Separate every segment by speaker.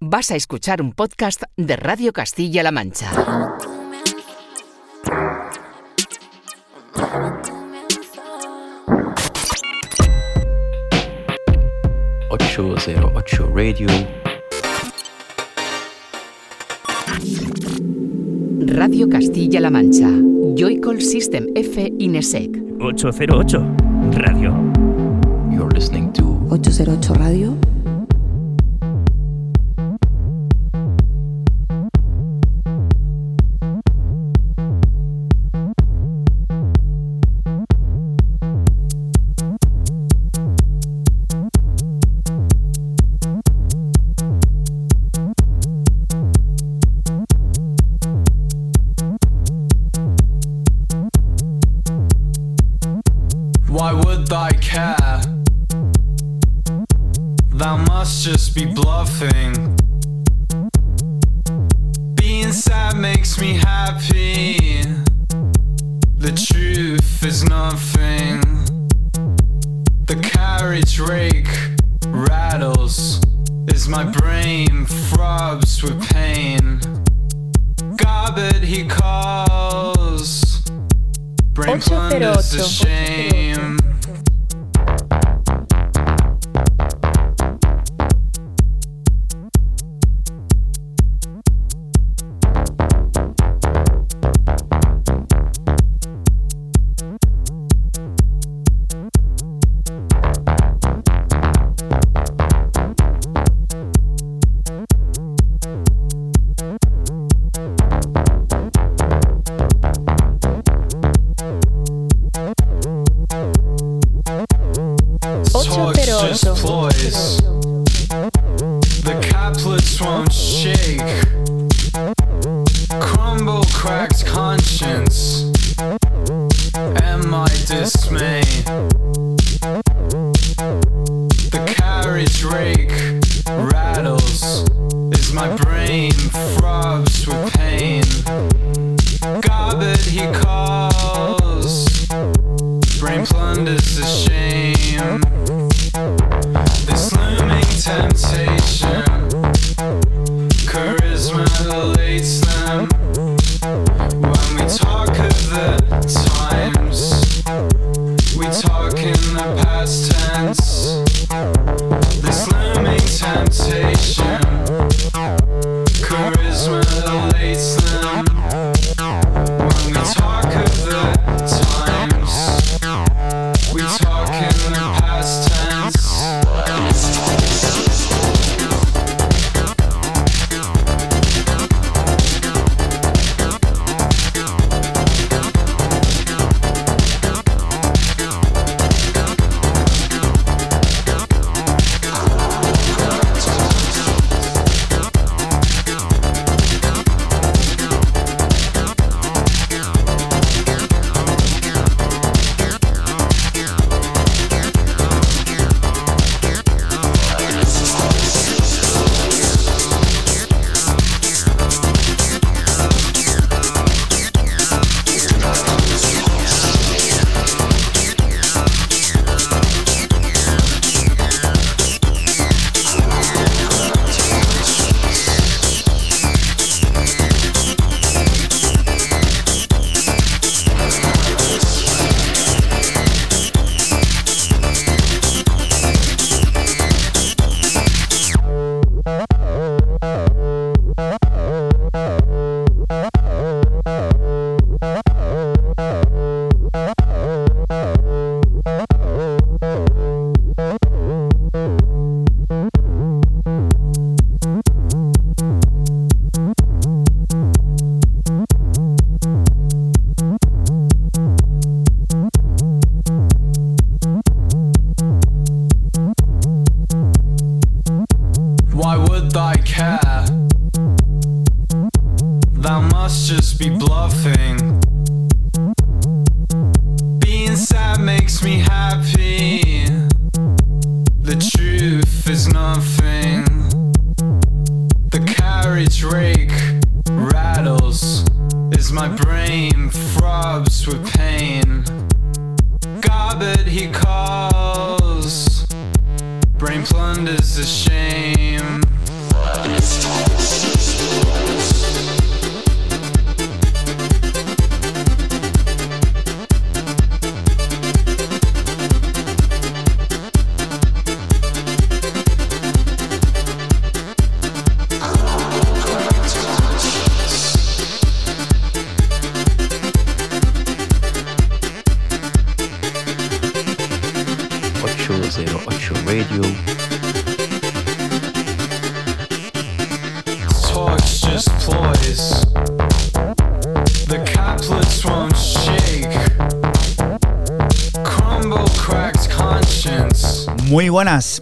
Speaker 1: vas a escuchar un podcast de Radio Castilla-La Mancha.
Speaker 2: ...808 Radio...
Speaker 1: Radio Castilla-La Mancha... ...Joycall System F Inesec...
Speaker 3: ...808 Radio...
Speaker 2: ...you're listening to...
Speaker 4: ...808 Radio...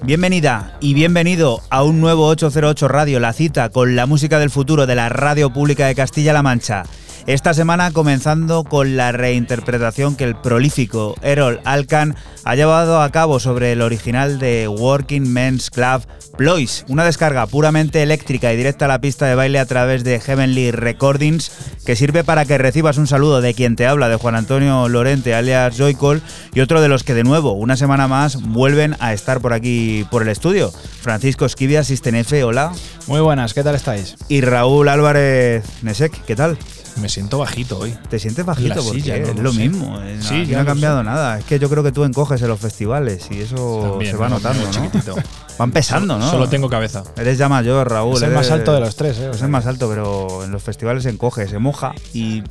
Speaker 5: bienvenida y bienvenido a un nuevo 808 Radio, la cita con la música del futuro de la radio pública de Castilla-La Mancha. Esta semana comenzando con la reinterpretación que el prolífico Errol Alkan ha llevado a cabo sobre el original de Working Men's Club Ploys, una descarga puramente eléctrica y directa a la pista de baile a través de Heavenly Recordings que sirve para que recibas un saludo de quien te habla, de Juan Antonio Lorente alias Joycol y otro de los que de nuevo, una semana más, vuelven a estar por aquí por el estudio. Francisco Esquivia, Sistenefe, hola.
Speaker 6: Muy buenas, ¿qué tal estáis?
Speaker 5: Y Raúl Álvarez Nesek, ¿qué tal?
Speaker 6: Me siento bajito hoy.
Speaker 5: ¿Te sientes bajito?
Speaker 6: La
Speaker 5: Porque
Speaker 6: silla, no
Speaker 5: es
Speaker 6: lo
Speaker 5: mismo. eh,
Speaker 6: Sí,
Speaker 5: aquí
Speaker 6: ya
Speaker 5: no ha cambiado nada. Es que yo creo que tú encoges en los festivales y eso
Speaker 6: También,
Speaker 5: se va notando, ¿no? Van pesando, ¿no?
Speaker 6: Solo tengo cabeza.
Speaker 5: Eres ya mayor, Raúl.
Speaker 6: Es el
Speaker 5: eres-
Speaker 6: más alto de los tres, ¿eh? O
Speaker 5: Es el más alto, pero en los festivales se encoge, se moja y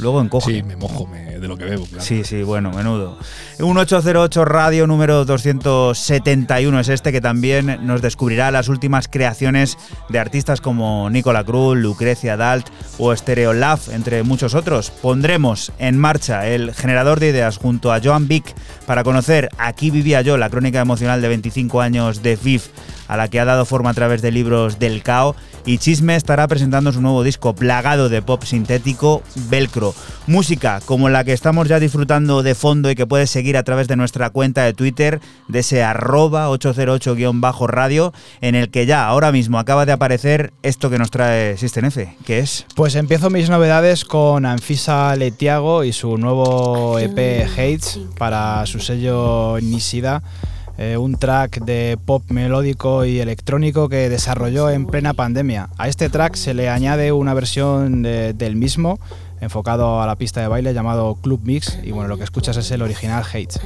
Speaker 5: luego encoge.
Speaker 6: Sí, me mojo me- de lo que bebo, claro.
Speaker 5: Sí, sí, bueno, menudo. Un 808 Radio número 271 es este que también nos descubrirá las últimas creaciones de artistas como Nicola Cruz, Lucrecia Dalt o Stereo Love, entre muchos otros. Pondremos en marcha el generador de ideas junto a Joan Vic para conocer Aquí vivía yo, la crónica emocional de 25 años de Viv, a la que ha dado forma a través de libros del Cao. Y Chisme estará presentando su nuevo disco plagado de pop sintético, Velcro. Música como la que estamos ya disfrutando de fondo y que puedes seguir a través de nuestra cuenta de Twitter, de ese arroba 808-radio, en el que ya ahora mismo acaba de aparecer esto que nos trae System F, que es...
Speaker 6: Pues empiezo mis novedades con Anfisa Letiago y su nuevo EP Hates para su sello Nisida. Eh, un track de pop melódico y electrónico que desarrolló en plena pandemia. A este track se le añade una versión de- del mismo enfocado a la pista de baile llamado Club Mix y bueno, lo que escuchas es el original Hates.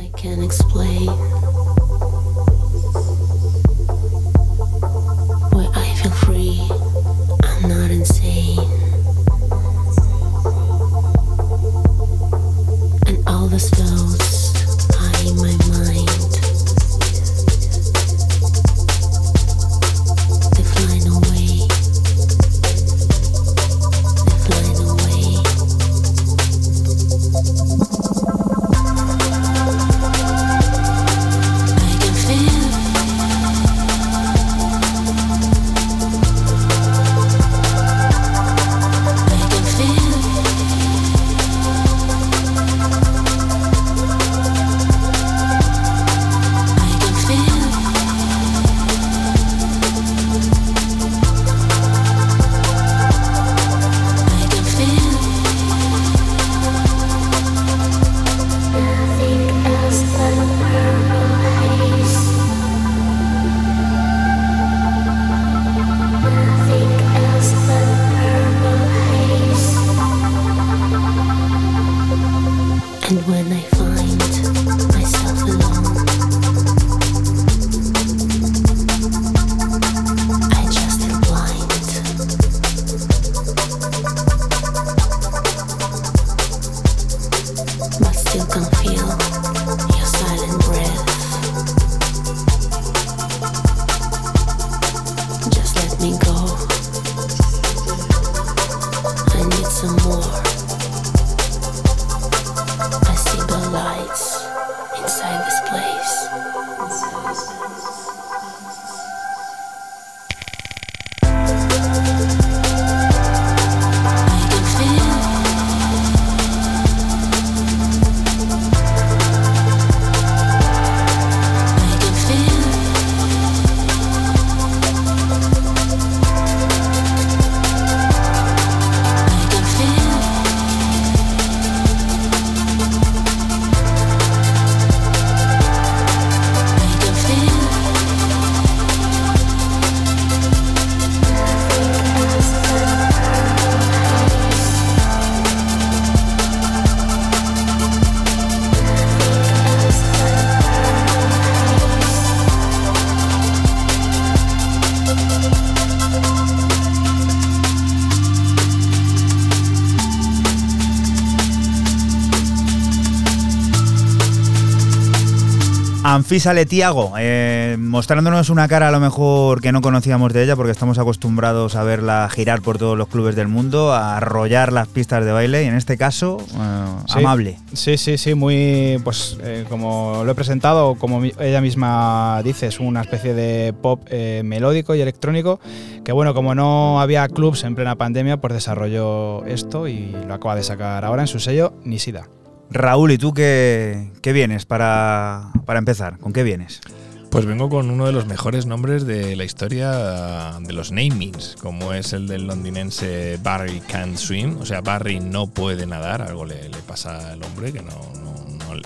Speaker 5: Anfisa Letiago, eh, mostrándonos una cara a lo mejor que no conocíamos de ella porque estamos acostumbrados a verla girar por todos los clubes del mundo, a arrollar las pistas de baile y en este caso, eh,
Speaker 6: Sí.
Speaker 5: amable.
Speaker 6: Sí, sí, sí, muy, pues eh, como lo he presentado, como ella misma dice, es una especie de pop melódico y electrónico, que bueno, como no había clubs en plena pandemia, pues desarrolló esto y lo acaba de sacar ahora en su sello Nisida.
Speaker 5: Raúl, ¿y tú qué, qué vienes para, para empezar? ¿Con qué vienes?
Speaker 7: Pues vengo con uno de los mejores nombres de la historia de los namings, como es el del londinense Barry Can't Swim. O sea, Barry no puede nadar, algo le, pasa al hombre que no-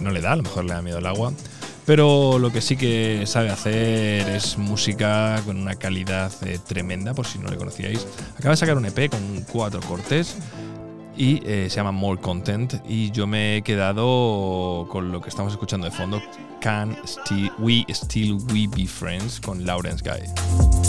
Speaker 7: no le da, a lo mejor le da miedo el agua. Pero lo que sí que sabe hacer es música con una calidad eh, tremenda, por si no le conocíais. Acaba de sacar un EP con cuatro cortes y eh, se llama More Content y yo me he quedado con lo que estamos escuchando de fondo Can Still We Still We Be Friends con Lawrence Guy.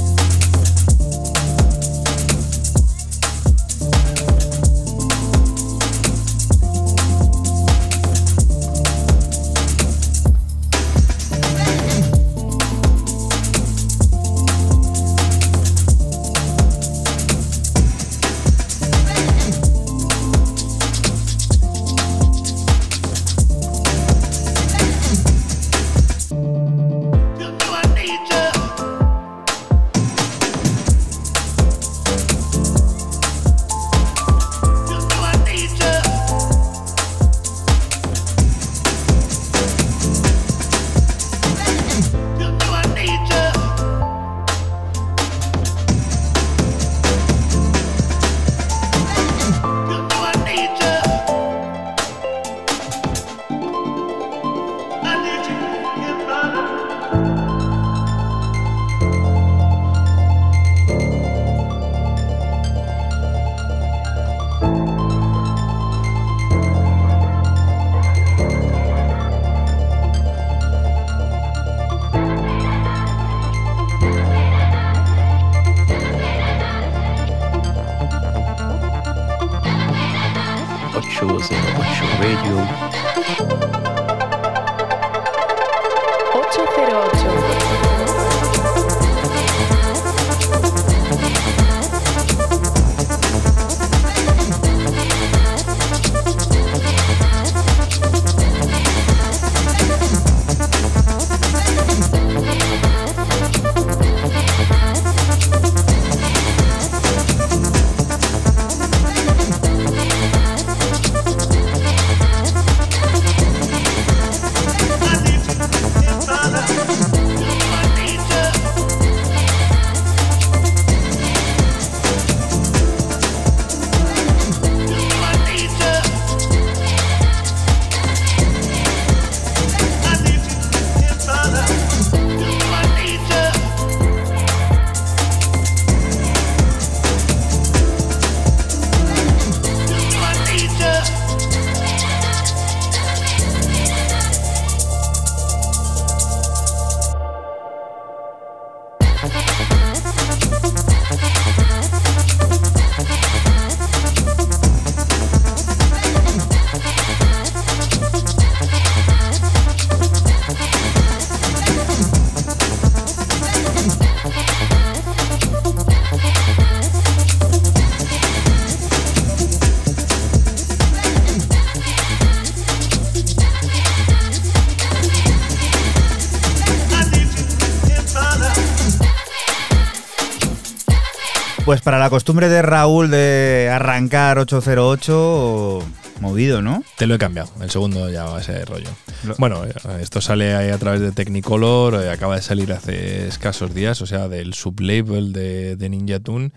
Speaker 5: Costumbre de Raúl de arrancar 808, movido, ¿no?
Speaker 7: Te lo he cambiado, el segundo ya va a ser rollo.
Speaker 5: Lo-
Speaker 7: Bueno, eh, esto sale ahí a través de Technicolor, eh, acaba de salir hace escasos días, o sea, del sublabel de, de Ninja Tune.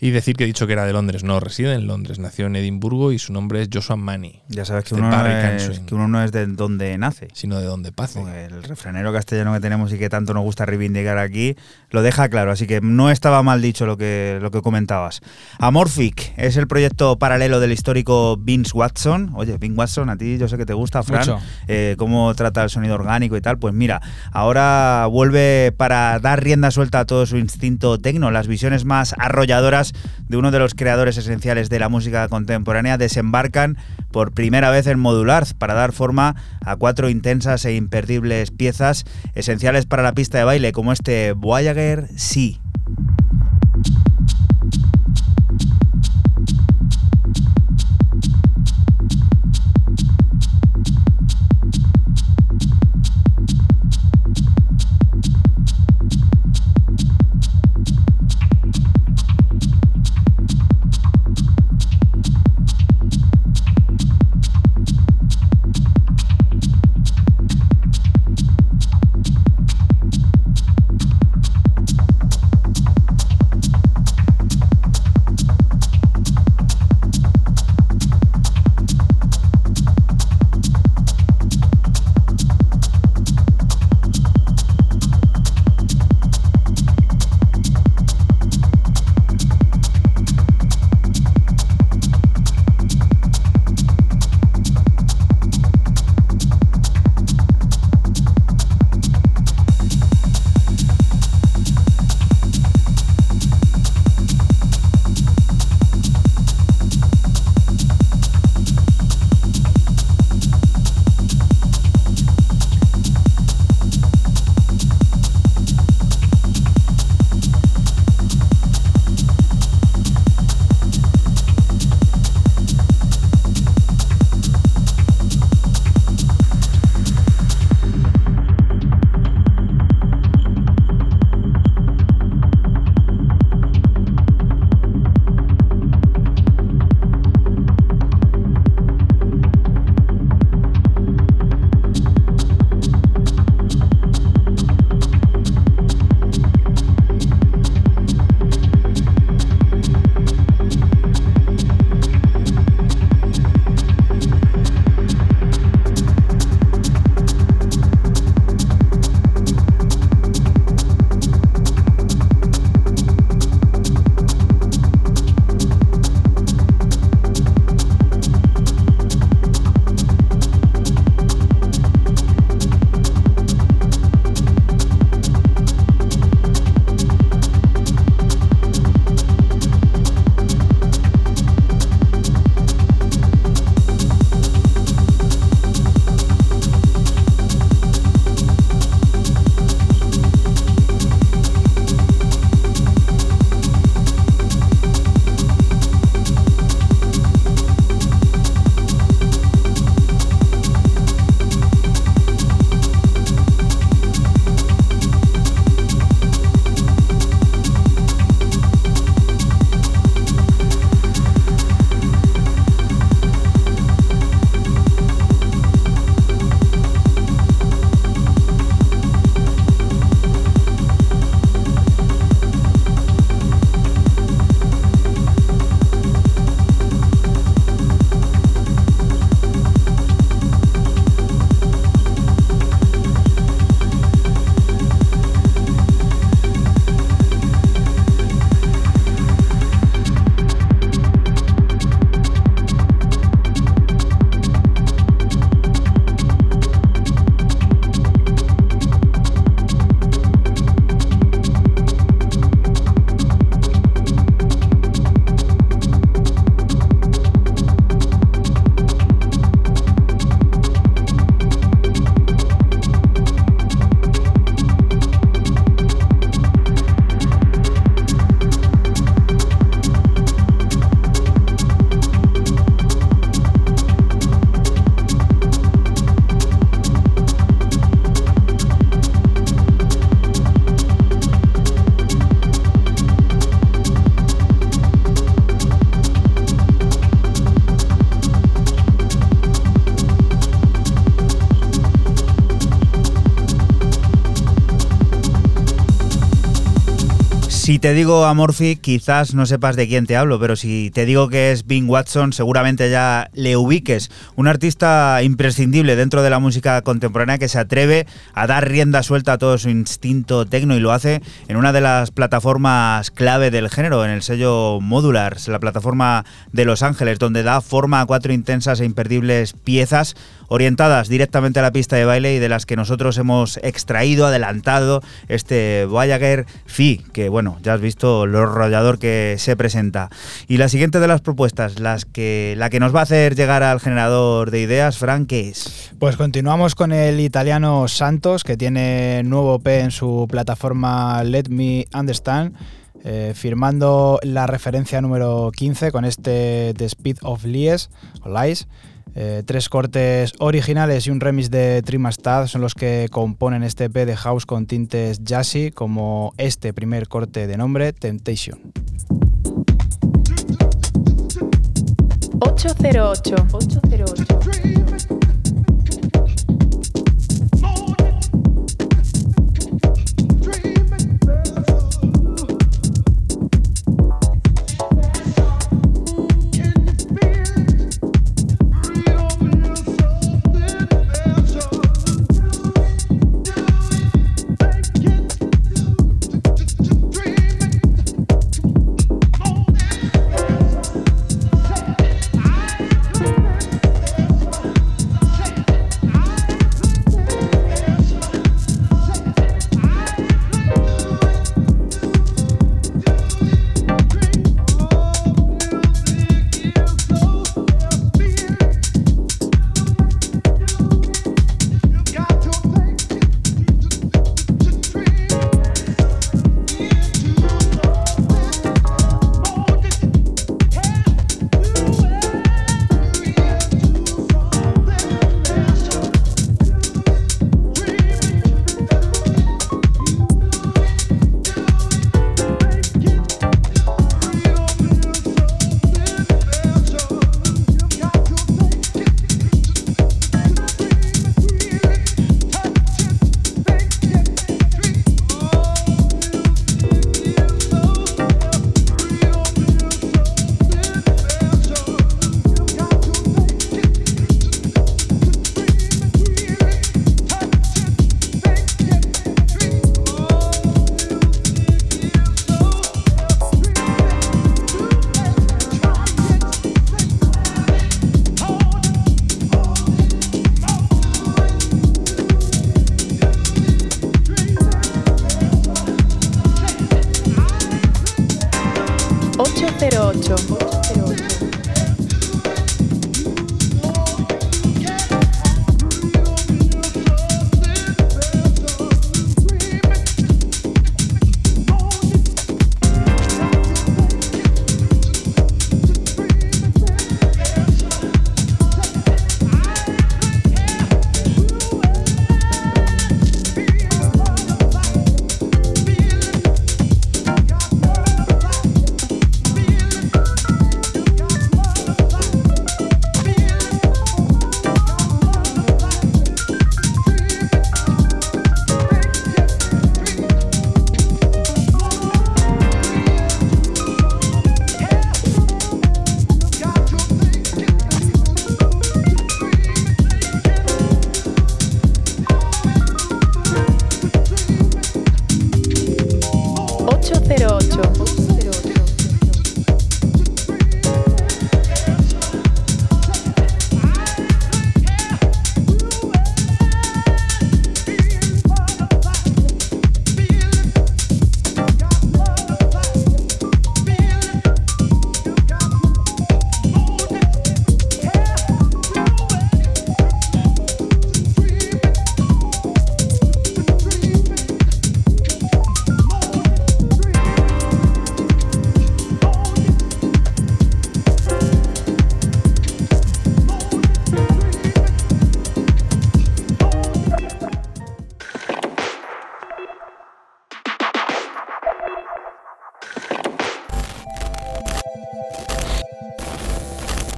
Speaker 7: Y decir que he dicho que era de Londres, no, reside en Londres, nació en Edimburgo y su nombre es Joshua Manny,
Speaker 5: Ya sabes que
Speaker 7: De
Speaker 5: uno, no es, que uno no es de donde nace.
Speaker 7: sino de donde pase.
Speaker 5: El refranero castellano que tenemos y que tanto nos gusta reivindicar aquí lo deja claro, así que no estaba mal dicho lo que, lo que comentabas. Amorphic es el proyecto paralelo del histórico Vince Watson. Oye, Vince Watson, a ti yo sé que te gusta, Fran, eh, cómo trata el sonido orgánico y tal. Pues mira, ahora vuelve para dar rienda suelta a todo su instinto tecno, las visiones más arrolladoras de uno de los creadores esenciales de la música contemporánea desembarcan por primera vez en Modular para dar forma a cuatro intensas e imperdibles piezas esenciales para la pista de baile como este Voyager Sí. Te digo Amorphy, quizás no sepas de quién te hablo, pero si te digo que es Bing Watson, seguramente ya le ubiques. Un artista imprescindible dentro de la música contemporánea que se atreve a dar rienda suelta a todo su instinto tecno y lo hace en una de las plataformas clave del género, en el sello Modulars, la plataforma de Los Ángeles, donde da forma a cuatro intensas e imperdibles piezas orientadas directamente a la pista de baile y de las que nosotros hemos extraído, adelantado este Voyager Fi, que bueno, ya has visto lo rollador que se presenta. Y la siguiente de las propuestas, las que, la que nos va a hacer llegar al generador de ideas, Frank, ¿qué es?
Speaker 6: Pues continuamos con el italiano Santos, que tiene nuevo P en su plataforma Let Me Understand, eh, firmando la referencia número 15 con este The Speed of Lies, Lies. Eh, tres cortes originales y un remix de Trimastad son los que componen este EP de house con tintes jazzy, como este primer corte de nombre, Temptation.
Speaker 8: 808. 808.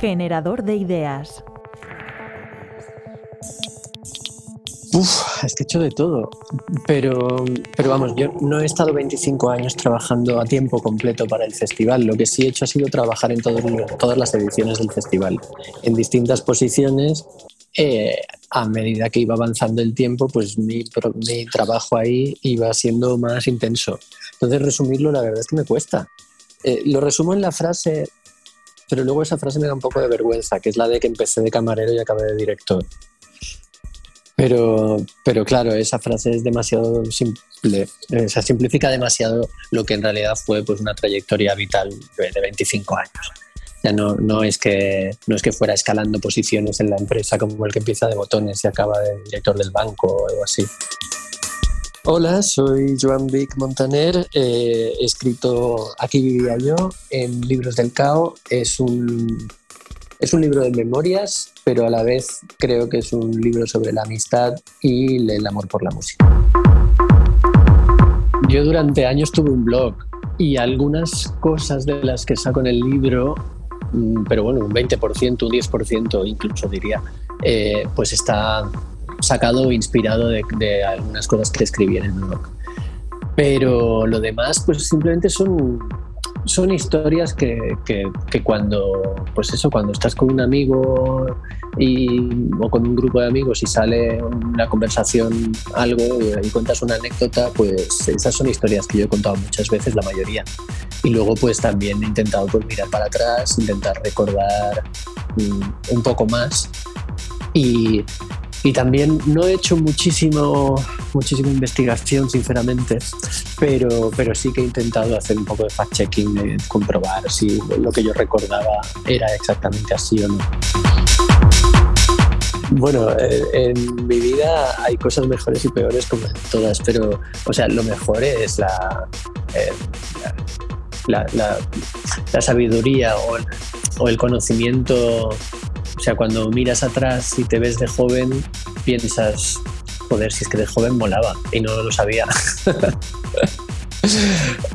Speaker 9: Generador de ideas.
Speaker 10: Uf, es que he hecho de todo. Pero, pero vamos, yo no he estado 25 años trabajando a tiempo completo para el festival. Lo que sí he hecho ha sido trabajar en todas las ediciones del festival, en distintas posiciones. Eh, a medida que iba avanzando el tiempo, pues mi trabajo ahí iba siendo más intenso. Entonces, resumirlo, la verdad es que me cuesta. Eh, lo resumo en la frase, pero luego esa frase me da un poco de vergüenza, que es la de que empecé de camarero y acabé de director. Pero, pero claro, esa frase es demasiado simple, eh, se simplifica demasiado lo que en realidad fue pues, una trayectoria vital de 25 años. Ya no, no, es que, no es que fuera escalando posiciones en la empresa como el que empieza de botones y acaba de director del banco o algo así. Hola, soy Joan Vic Montaner, eh, he escrito Aquí vivía yo en Libros del Cao. Es un, es un libro de memorias, pero a la vez creo que es un libro sobre la amistad y el amor por la música. Yo durante años tuve un blog y algunas cosas de las que saco en el libro, mm, pero bueno, un 20%, un 10% incluso diría, eh, pues está sacado inspirado de, de, algunas cosas que escribí en el blog. Pero lo demás, pues simplemente son, son historias que, que, que, cuando, pues eso, cuando estás con un amigo y, o con un grupo de amigos y sale una conversación, algo y, y cuentas una anécdota, pues esas son historias que yo he contado muchas veces, la mayoría. Y luego pues también he intentado pues, mirar para atrás, intentar recordar um, un poco más. Y, y también no he hecho muchísimo, muchísima investigación, sinceramente, pero, pero sí que he intentado hacer un poco de fact-checking, comprobar si lo que yo recordaba era exactamente así o no. Bueno, eh, en mi vida hay cosas mejores y peores como en todas, pero, o sea, lo mejor es la, eh, la, la, sabiduría o el conocimiento o sea, cuando miras atrás y te ves de joven, piensas, joder, si es que de joven molaba y no lo sabía.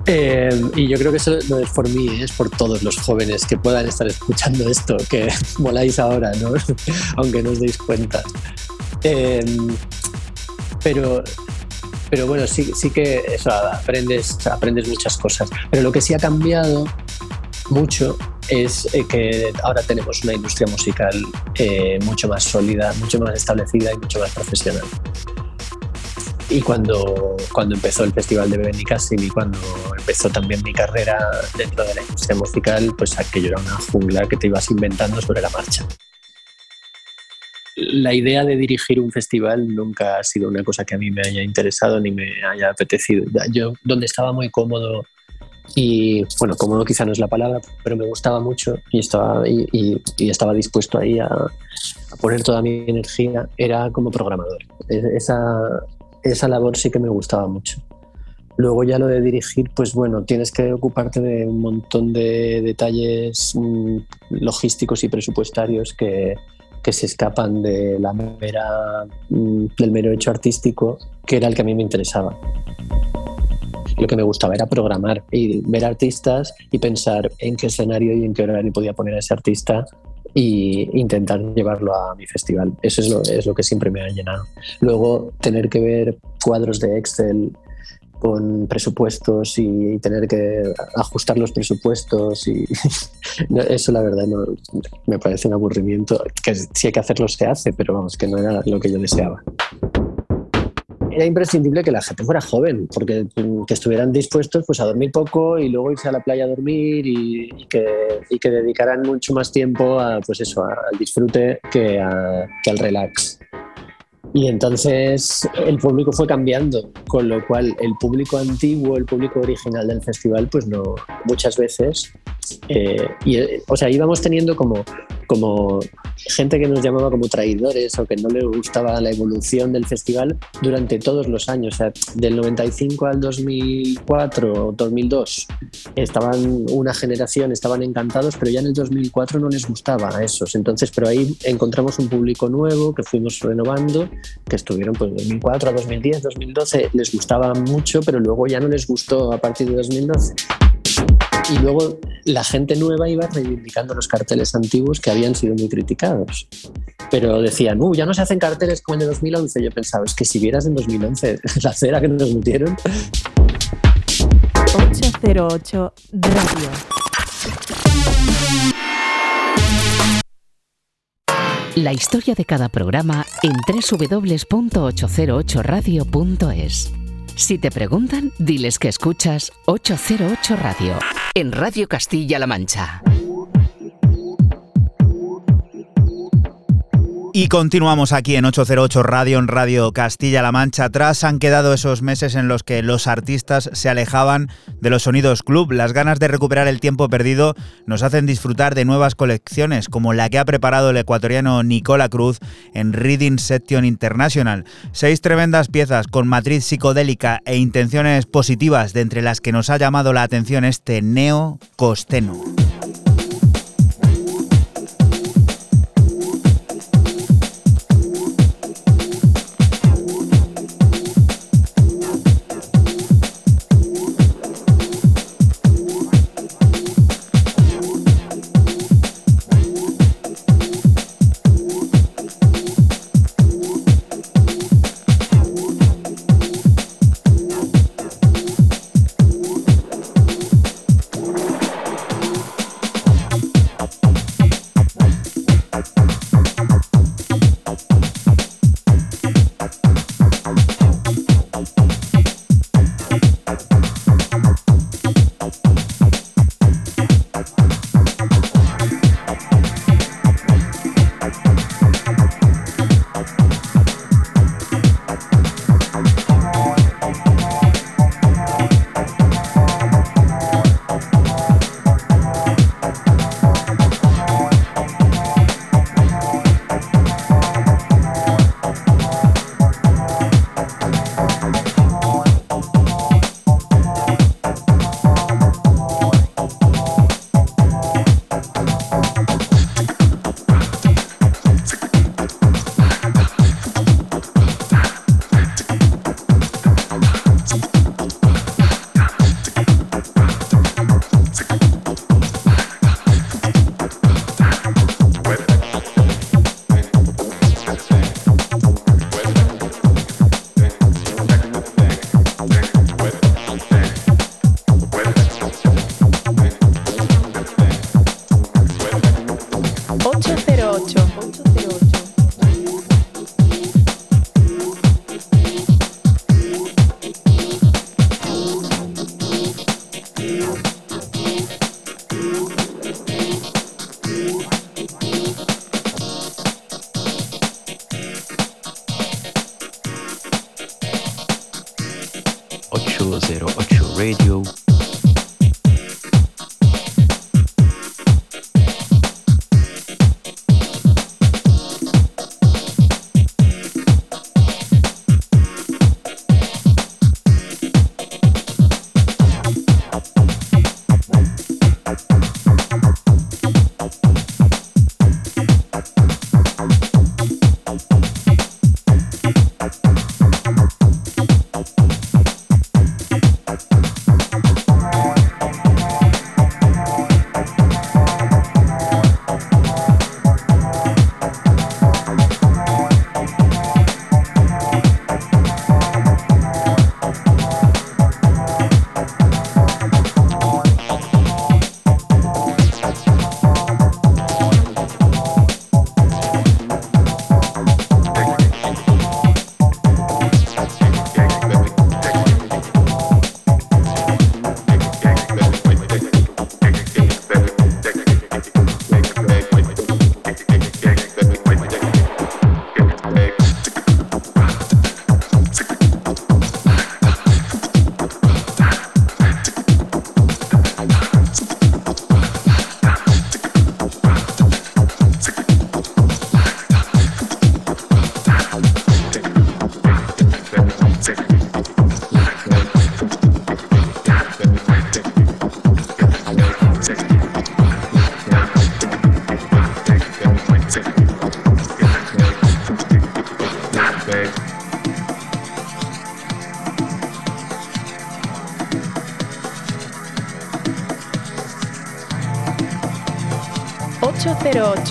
Speaker 10: eh, y yo creo que eso no es por mí, es por todos los jóvenes que puedan estar escuchando esto, que moláis ahora, ¿no? aunque no os deis cuenta. Eh, pero, pero bueno, sí, sí que eso, aprendes, aprendes muchas cosas. Pero lo que sí ha cambiado mucho es eh, que ahora tenemos una industria musical eh, mucho más sólida, mucho más establecida y mucho más profesional. Y cuando, cuando empezó el Festival de Benicassim y cuando empezó también mi carrera dentro de la industria musical, pues aquello era una jungla que te ibas inventando sobre la marcha. La idea de dirigir un festival nunca ha sido una cosa que a mí me haya interesado ni me haya apetecido. Yo, donde estaba muy cómodo y bueno, cómodo quizá no es la palabra, pero me gustaba mucho y estaba, y, y, y estaba dispuesto ahí a, a, poner toda mi energía, era como programador. Esa, esa labor sí que me gustaba mucho. Luego ya lo de dirigir, pues bueno, tienes que ocuparte de un montón de detalles mmm, logísticos y presupuestarios que, que se escapan de la mera, mmm, del mero hecho artístico, que era el que a mí me interesaba lo que me gustaba era programar y ver artistas y pensar en qué escenario y en qué horario podía poner a ese artista e intentar llevarlo a mi festival. Eso es lo, es lo que siempre me ha llenado. Luego, tener que ver cuadros de Excel con presupuestos y tener que ajustar los presupuestos y eso la verdad no, me parece un aburrimiento que si hay que hacerlo se hace pero vamos que no era lo que yo deseaba era imprescindible que la gente fuera joven, porque que estuvieran dispuestos pues, a dormir poco y luego irse a la playa a dormir y, y, que, y que, dedicaran mucho más tiempo a, pues eso, al disfrute que, a, que al relax. Y entonces el público fue cambiando, con lo cual el público antiguo, el público original del festival, pues no, muchas veces, eh, y, o sea, íbamos teniendo como, como gente que nos llamaba como traidores o que no le gustaba la evolución del festival durante todos los años, o sea, del 95 al 2004 o 2002 estaban una generación, estaban encantados, pero ya en el 2004 no les gustaba a esos, entonces, pero ahí encontramos un público nuevo que fuimos renovando que estuvieron pues 2004 a 2010, 2012, les gustaba mucho, pero luego ya no les gustó a partir de 2012. Y luego la gente nueva iba reivindicando los carteles antiguos que habían sido muy criticados. Pero decían, uh, ya no se hacen carteles como en el 2011. Yo pensaba, es que si vieras en 2011 la cera que nos metieron.
Speaker 8: 808 Radio.
Speaker 1: La historia de cada programa en www.808radio.es. Si te preguntan, diles que escuchas 808 Radio en Radio Castilla-La Mancha.
Speaker 5: Y continuamos aquí en 808 Radio, en Radio Castilla-La Mancha. Atrás han quedado esos meses en los que los artistas se alejaban de los sonidos club. Las ganas de recuperar el tiempo perdido nos hacen disfrutar de nuevas colecciones, como la que ha preparado el ecuatoriano Nicola Cruz en Reading Section International. Seis tremendas piezas con matriz psicodélica e intenciones positivas, de entre las que nos ha llamado la atención este neo costeno.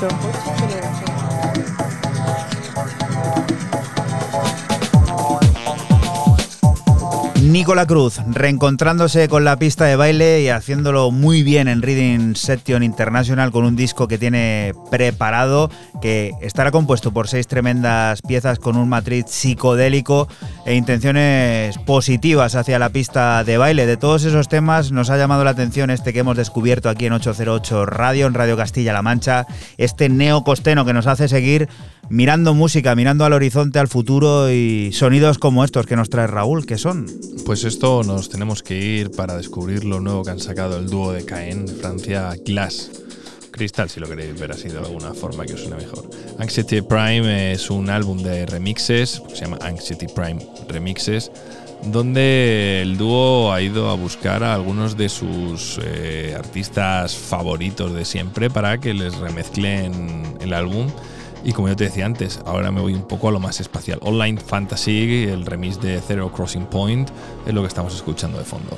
Speaker 2: 8. 8.
Speaker 5: Nicola Cruz, reencontrándose con la pista de baile y haciéndolo muy bien en Reading Section International con un disco que tiene preparado, que estará compuesto por seis tremendas piezas con un matriz psicodélico e intenciones positivas hacia la pista de baile. De todos esos temas nos ha llamado la atención este que hemos descubierto aquí en 808 Radio, en Radio Castilla-La Mancha, este neocosteno que nos hace seguir mirando música, mirando al horizonte, al futuro y sonidos como estos que nos trae Raúl, que son.
Speaker 7: Pues esto nos tenemos que ir para descubrir lo nuevo que han sacado el dúo de Caen de Francia, Glass. Crystal, si lo queréis ver así de alguna forma que os suene mejor. Anxiety Prime es un álbum de remixes, se llama Anxiety Prime Remixes, donde el dúo ha ido a buscar a algunos de sus eh, artistas favoritos de siempre para que les remezclen el álbum. Y como yo te decía antes, ahora me voy un poco a lo más espacial. Online Fantasy, el remix de Zero Crossing Point, es lo que estamos escuchando de fondo.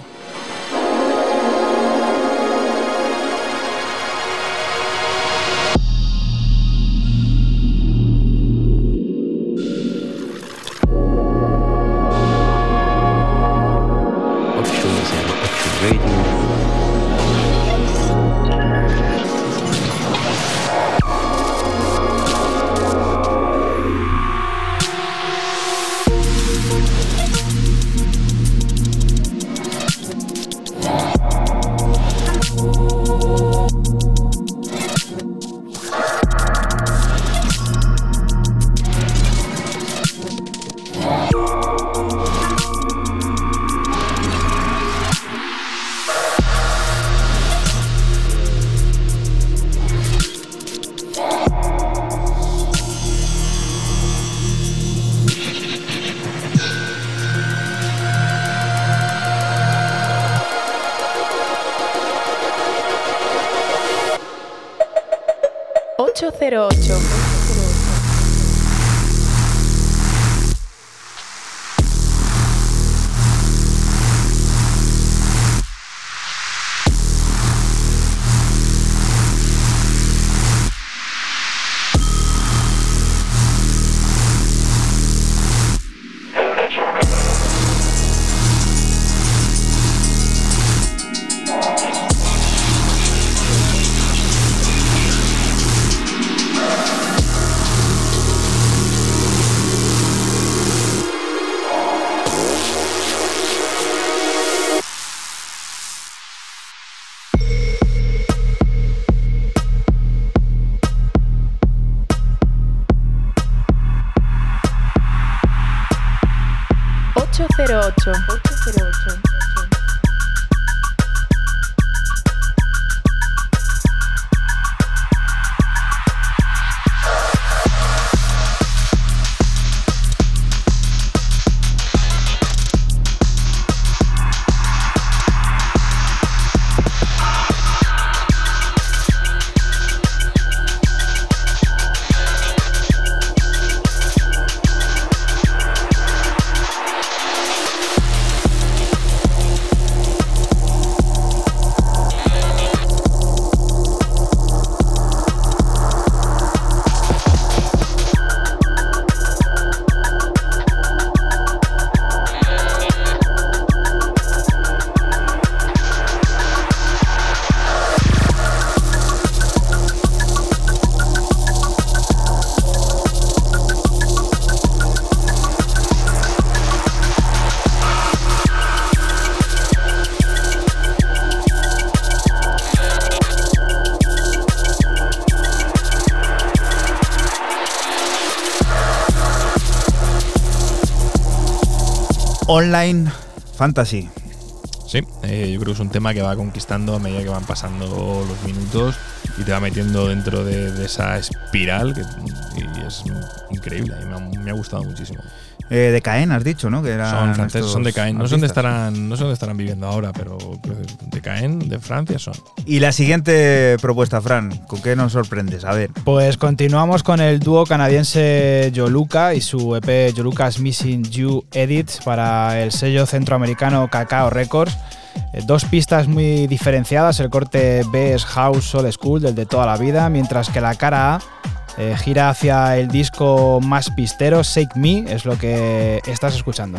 Speaker 7: 808. 808.
Speaker 5: Online Fantasy.
Speaker 7: Sí, eh, yo creo que es un tema que va conquistando a medida que van pasando los minutos y te va metiendo dentro de, de esa espiral que y es increíble. y me ha, me ha gustado muchísimo.
Speaker 5: Eh, de Caen, has dicho, ¿no? Que eran
Speaker 7: Son franceses, son de Caen. No sé dónde estarán, no sé dónde estarán viviendo ahora, pero Caen, de Francia son.
Speaker 5: Y la siguiente propuesta, Fran, ¿con qué nos sorprendes? A ver.
Speaker 6: Pues continuamos con el dúo canadiense Yoluka y su EP Yoluka's Missing You Edits para el sello centroamericano Cacao Records. Eh, Dos pistas muy diferenciadas, el corte B es House Soul School, del de toda la vida, mientras que la cara A eh, gira hacia el disco más pistero, Shake Me, es lo que estás escuchando.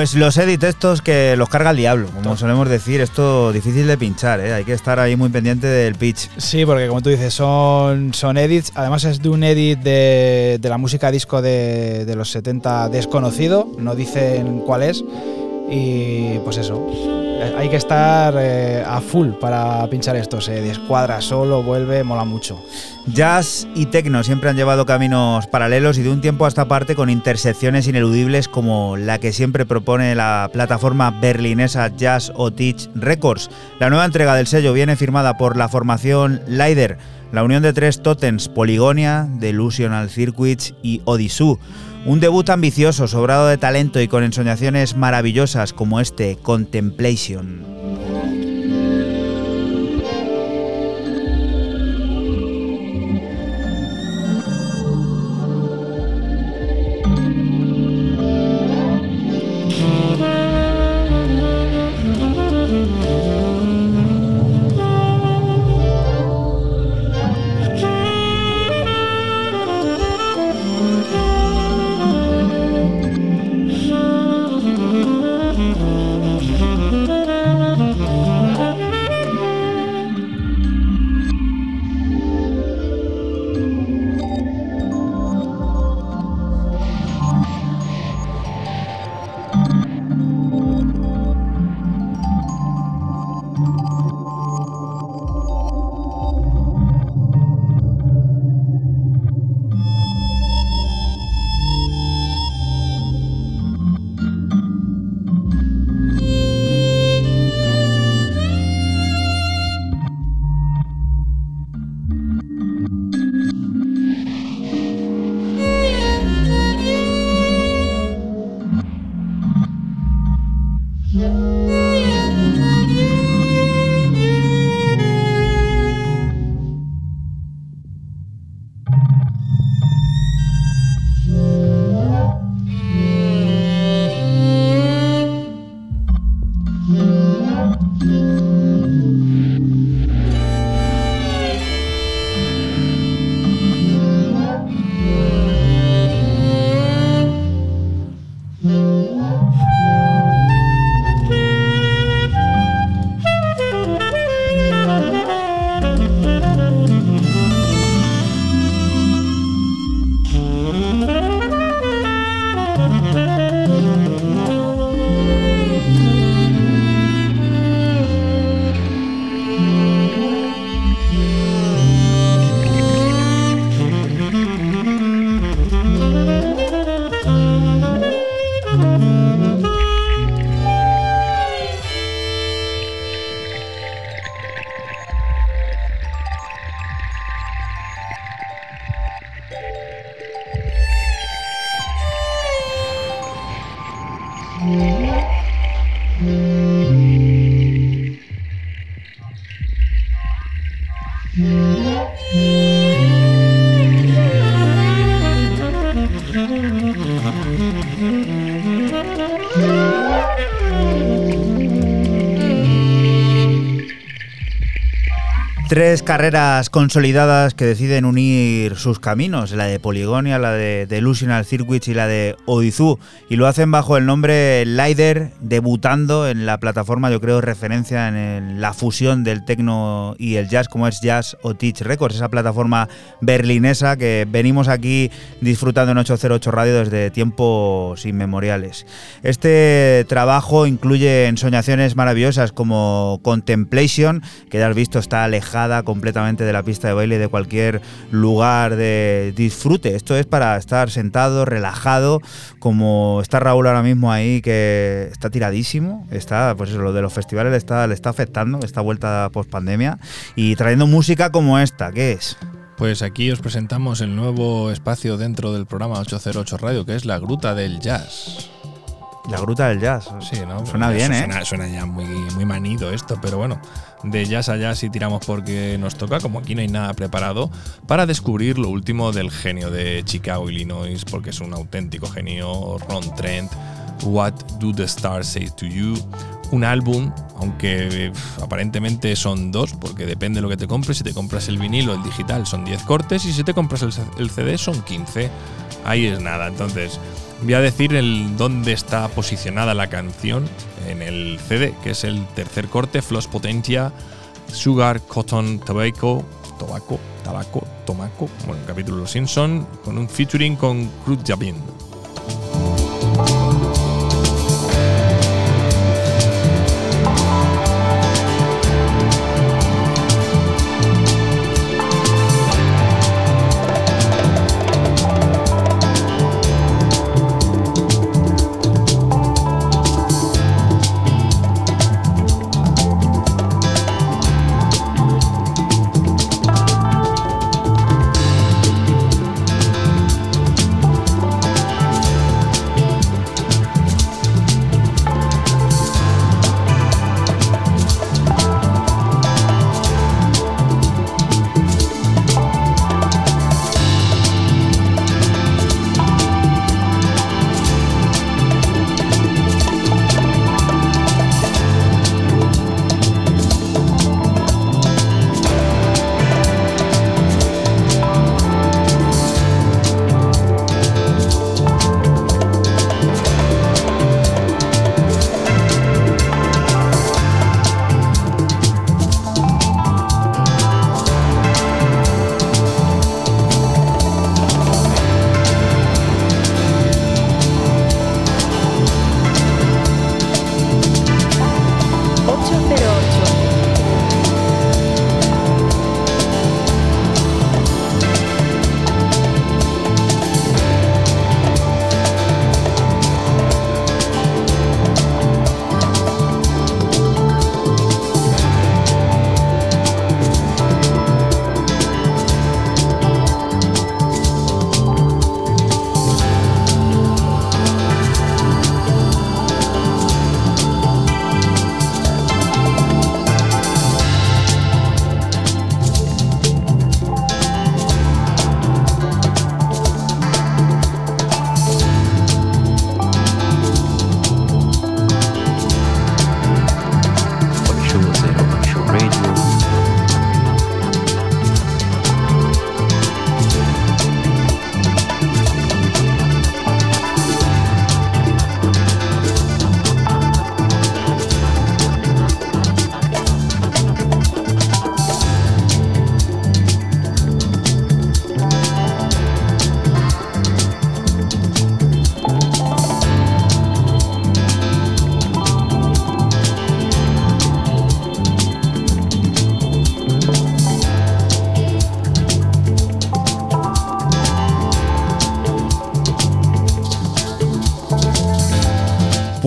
Speaker 5: Pues los edits estos que los carga el diablo, como solemos decir, esto difícil de pinchar, ¿eh? hay que estar ahí muy pendiente del pitch.
Speaker 6: Sí, porque como tú dices, son, son edits. Además es de un edit de, de la música disco de, de los 70 desconocido, no dicen cuál es. Y pues eso, eh, hay que estar eh, a full para pinchar esto. Se descuadra solo, vuelve, mola mucho.
Speaker 5: Jazz y techno siempre han llevado caminos paralelos y de un tiempo a esta parte con intersecciones ineludibles como la que siempre propone la plataforma berlinesa Jazz o Teach Records. La nueva entrega del sello viene firmada por la formación Lider, la unión de tres totems Poligonia, Delusional Circuits y Odissu. Un debut ambicioso, sobrado de talento y con ensoñaciones maravillosas como este Contemplation. Tres carreras consolidadas que deciden unir sus caminos, la de Poligonia, la de Delusional Circuits y la de Odizú, y lo hacen bajo el nombre Lider, debutando en la plataforma, yo creo, referencia en la fusión del techno y el jazz, como es Jazz o Teach Records, esa plataforma berlinesa que venimos aquí disfrutando en 808 Radio desde tiempos inmemoriales. Este trabajo incluye ensoñaciones maravillosas como Contemplation, que ya has visto está alejada completamente de la pista de baile de cualquier lugar de disfrute. Esto es para estar sentado, relajado, como está Raúl ahora mismo ahí, que está tiradísimo. Está, pues eso, lo de los festivales le está, le está afectando, esta vuelta post pandemia, y trayendo música como esta, ¿qué es?
Speaker 7: Pues aquí os presentamos el nuevo espacio dentro del programa 808 Radio, que es la Gruta del Jazz.
Speaker 5: La gruta del jazz.
Speaker 7: Sí, ¿no?
Speaker 5: Suena bien, ¿eh?
Speaker 7: Suena, suena ya muy, muy manido esto, pero bueno, de jazz a jazz y tiramos porque nos toca, como aquí no hay nada preparado, para descubrir lo último del genio de Chicago, Illinois, porque es un auténtico genio, Ron Trent, What Do the Stars Say to You, un álbum, aunque aparentemente son dos, porque depende de lo que te compres, si te compras el vinilo, el digital son 10 cortes y si te compras el, el CD son 15. Ahí es nada, entonces Voy a decir el dónde está posicionada la canción en el CD, que es el tercer corte, Floss Potentia, Sugar, Cotton, Tobacco, Tobacco, Tabaco, Tomaco, bueno, capítulo Los Simpson, con un featuring con Cruz Jabin.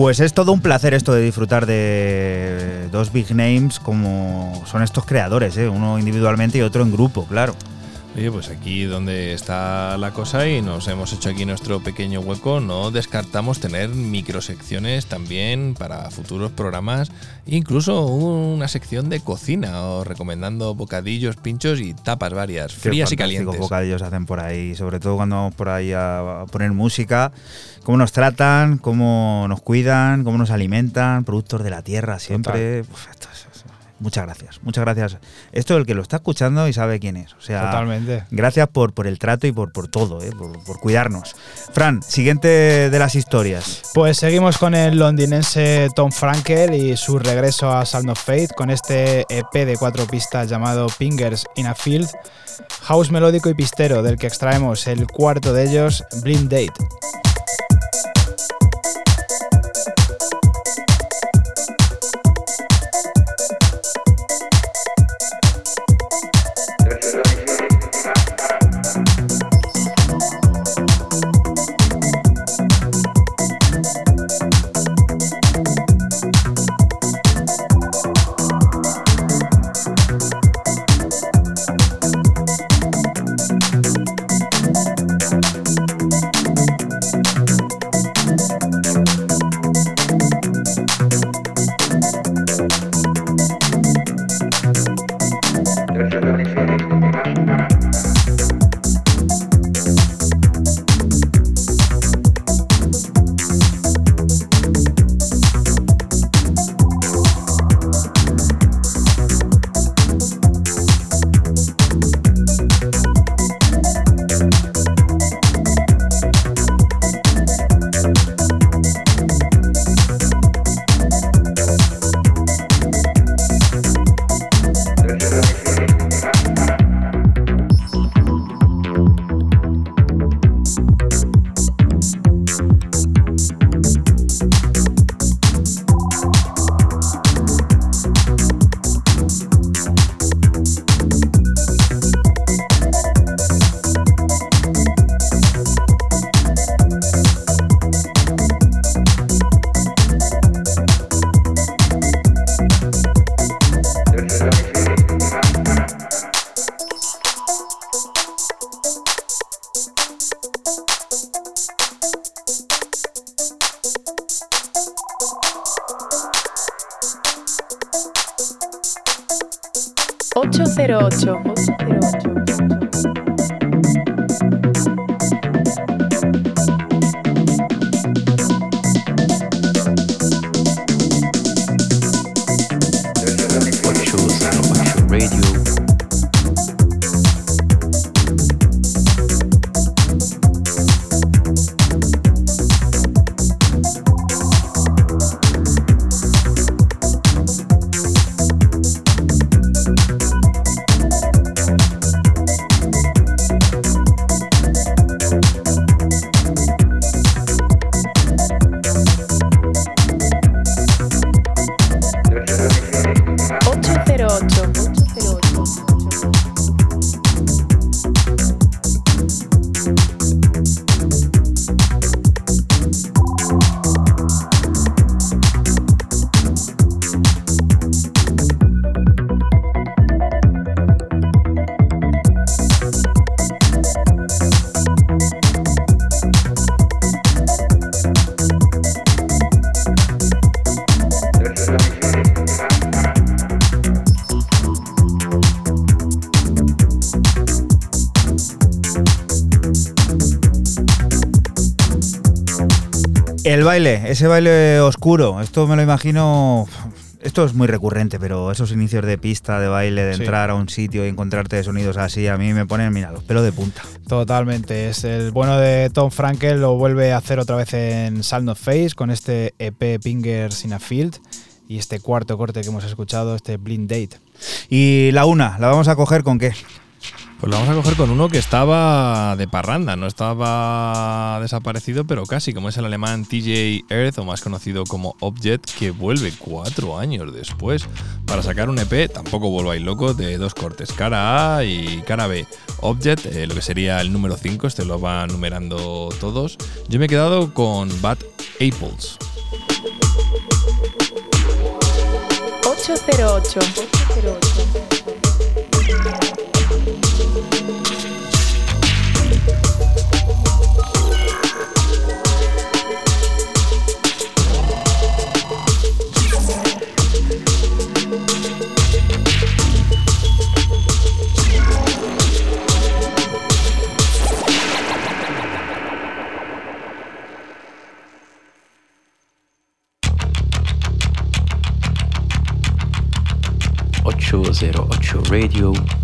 Speaker 5: Pues es todo un placer esto de disfrutar de dos big names como son estos creadores, ¿eh? uno individualmente y otro en grupo, claro.
Speaker 7: Oye, pues aquí donde está la cosa y nos hemos hecho aquí nuestro pequeño hueco, no descartamos tener microsecciones también para futuros programas, incluso una sección de cocina o recomendando bocadillos, pinchos y tapas varias,
Speaker 5: Qué
Speaker 7: frías y calientes.
Speaker 5: bocadillos hacen por ahí, sobre todo cuando vamos por ahí a poner música, cómo nos tratan, cómo nos cuidan, cómo nos alimentan, productos de la tierra siempre. Uf, esto es- es- muchas gracias, muchas gracias. Esto el que lo está escuchando y sabe quién es. O sea,
Speaker 6: Totalmente.
Speaker 5: Gracias por, por el trato y por, por todo, ¿eh? por, por cuidarnos. Fran, siguiente de las historias.
Speaker 6: Pues seguimos con el londinense Tom Frankel y su regreso a Sound of Faith con este EP de cuatro pistas llamado Fingers in a Field, house melódico y pistero del que extraemos el cuarto de ellos, Blind Date.
Speaker 5: Baile, ese baile oscuro, esto me lo imagino. Esto es muy recurrente, pero esos inicios de pista, de baile, de
Speaker 6: Sí.
Speaker 5: entrar a un sitio y encontrarte sonidos así, a mí me ponen, mira, los pelos de punta.
Speaker 6: Totalmente. Es el bueno de Tom Frankel, lo vuelve a hacer otra vez en Sound of Face con este EP Fingers in a Field y este cuarto corte que hemos escuchado, este Blind Date.
Speaker 5: Y la una, ¿la vamos a coger con qué?
Speaker 7: Pues lo vamos a coger con uno que estaba de parranda, no estaba desaparecido, pero casi, como es el alemán TJ Earth, o más conocido como Object, que vuelve cuatro años después para sacar un EP, tampoco vuelvo ir loco, de dos cortes, cara A y cara B. Object, eh, lo que sería el número 5, este lo va numerando todos. Yo me he quedado con Bad Apples.
Speaker 8: 808. 808.
Speaker 2: 208 Radio.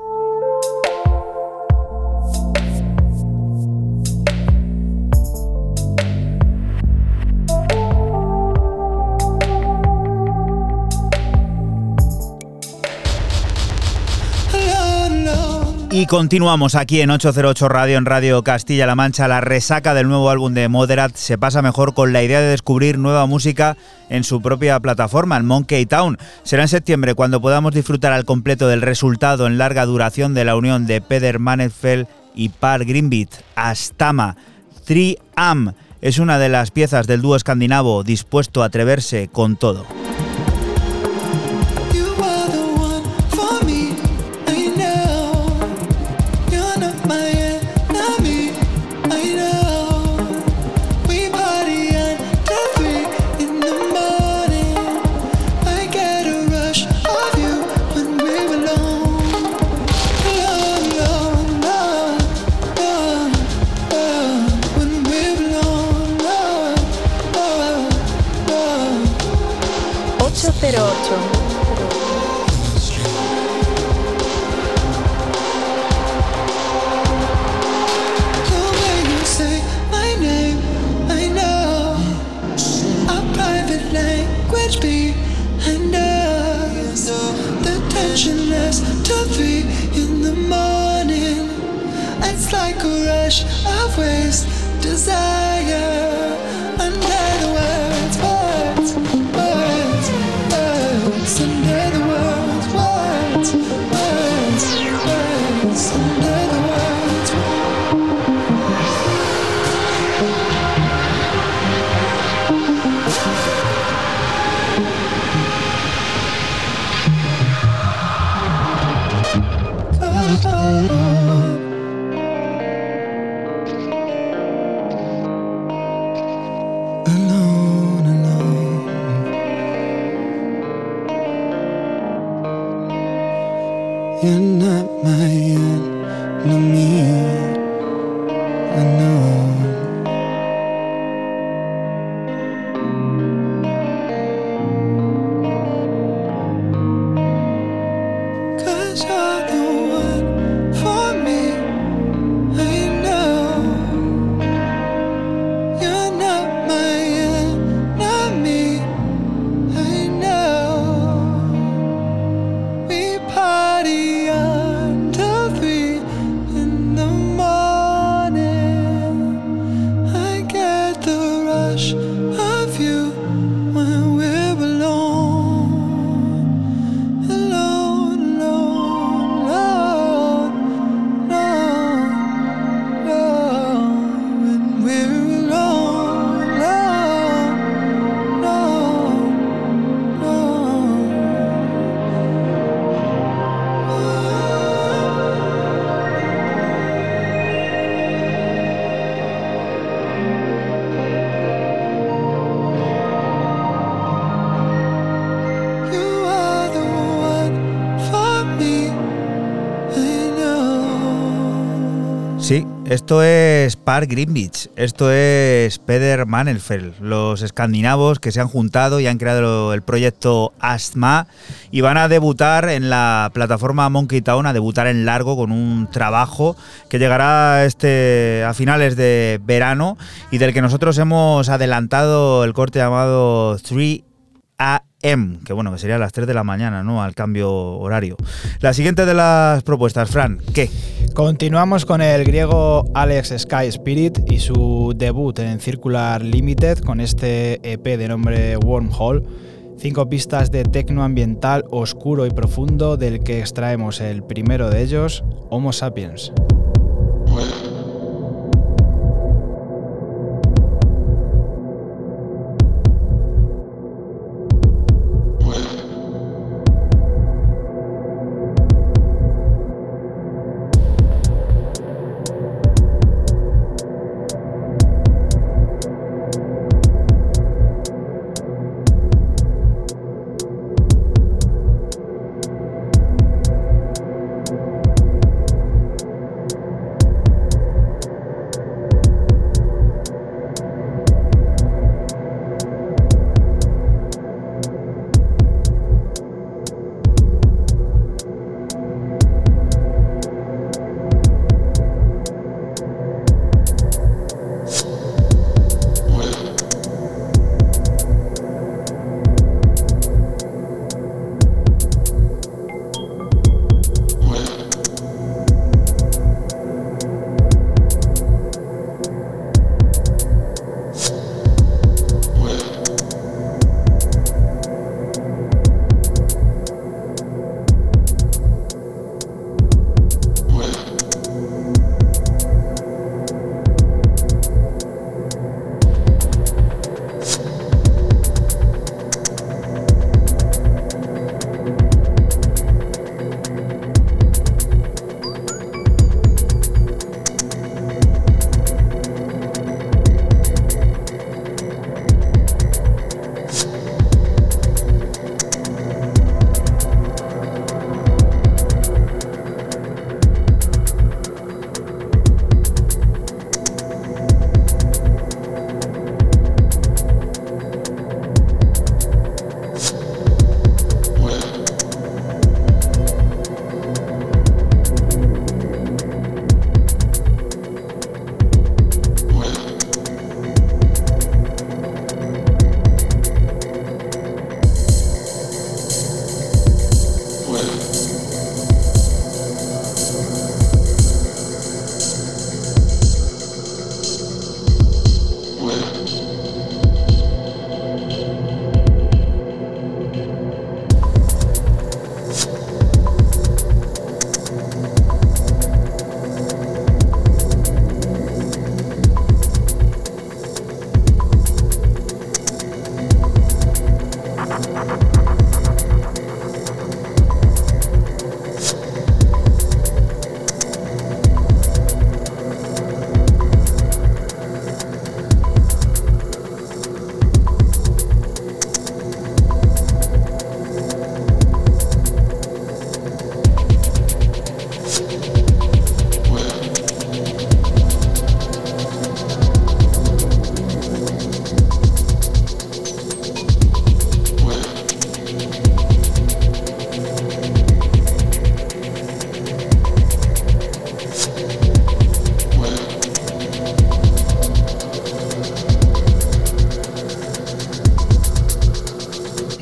Speaker 11: Y continuamos aquí en 808 Radio, en Radio Castilla-La Mancha. La resaca del nuevo álbum de Moderat se pasa mejor con la idea de descubrir nueva música en su propia plataforma, en Monkey Town. Será en septiembre cuando podamos disfrutar al completo del resultado en larga duración de la unión de Peder Manetfeld y Par Greenbeat. Astama 3AM es una de las piezas del dúo escandinavo dispuesto a atreverse con todo. of waste desire. You're not my Esto es Park Greenwich, esto es Peder Manelfeld, los escandinavos que se han juntado y han creado el proyecto Asthma y van a debutar en la plataforma Monkey Town, a debutar en largo con un trabajo que llegará este, a finales de verano y del que nosotros hemos adelantado el corte llamado 3 AM, que bueno, que sería a las 3 de la mañana, ¿no? Al cambio horario. La siguiente de las propuestas, Fran, ¿qué?
Speaker 6: Continuamos con el griego Alex Sky Spirit y su debut en Circular Limited con este EP de nombre Wormhole. Cinco pistas de tecno ambiental oscuro y profundo del que extraemos el primero de ellos, Homo Sapiens.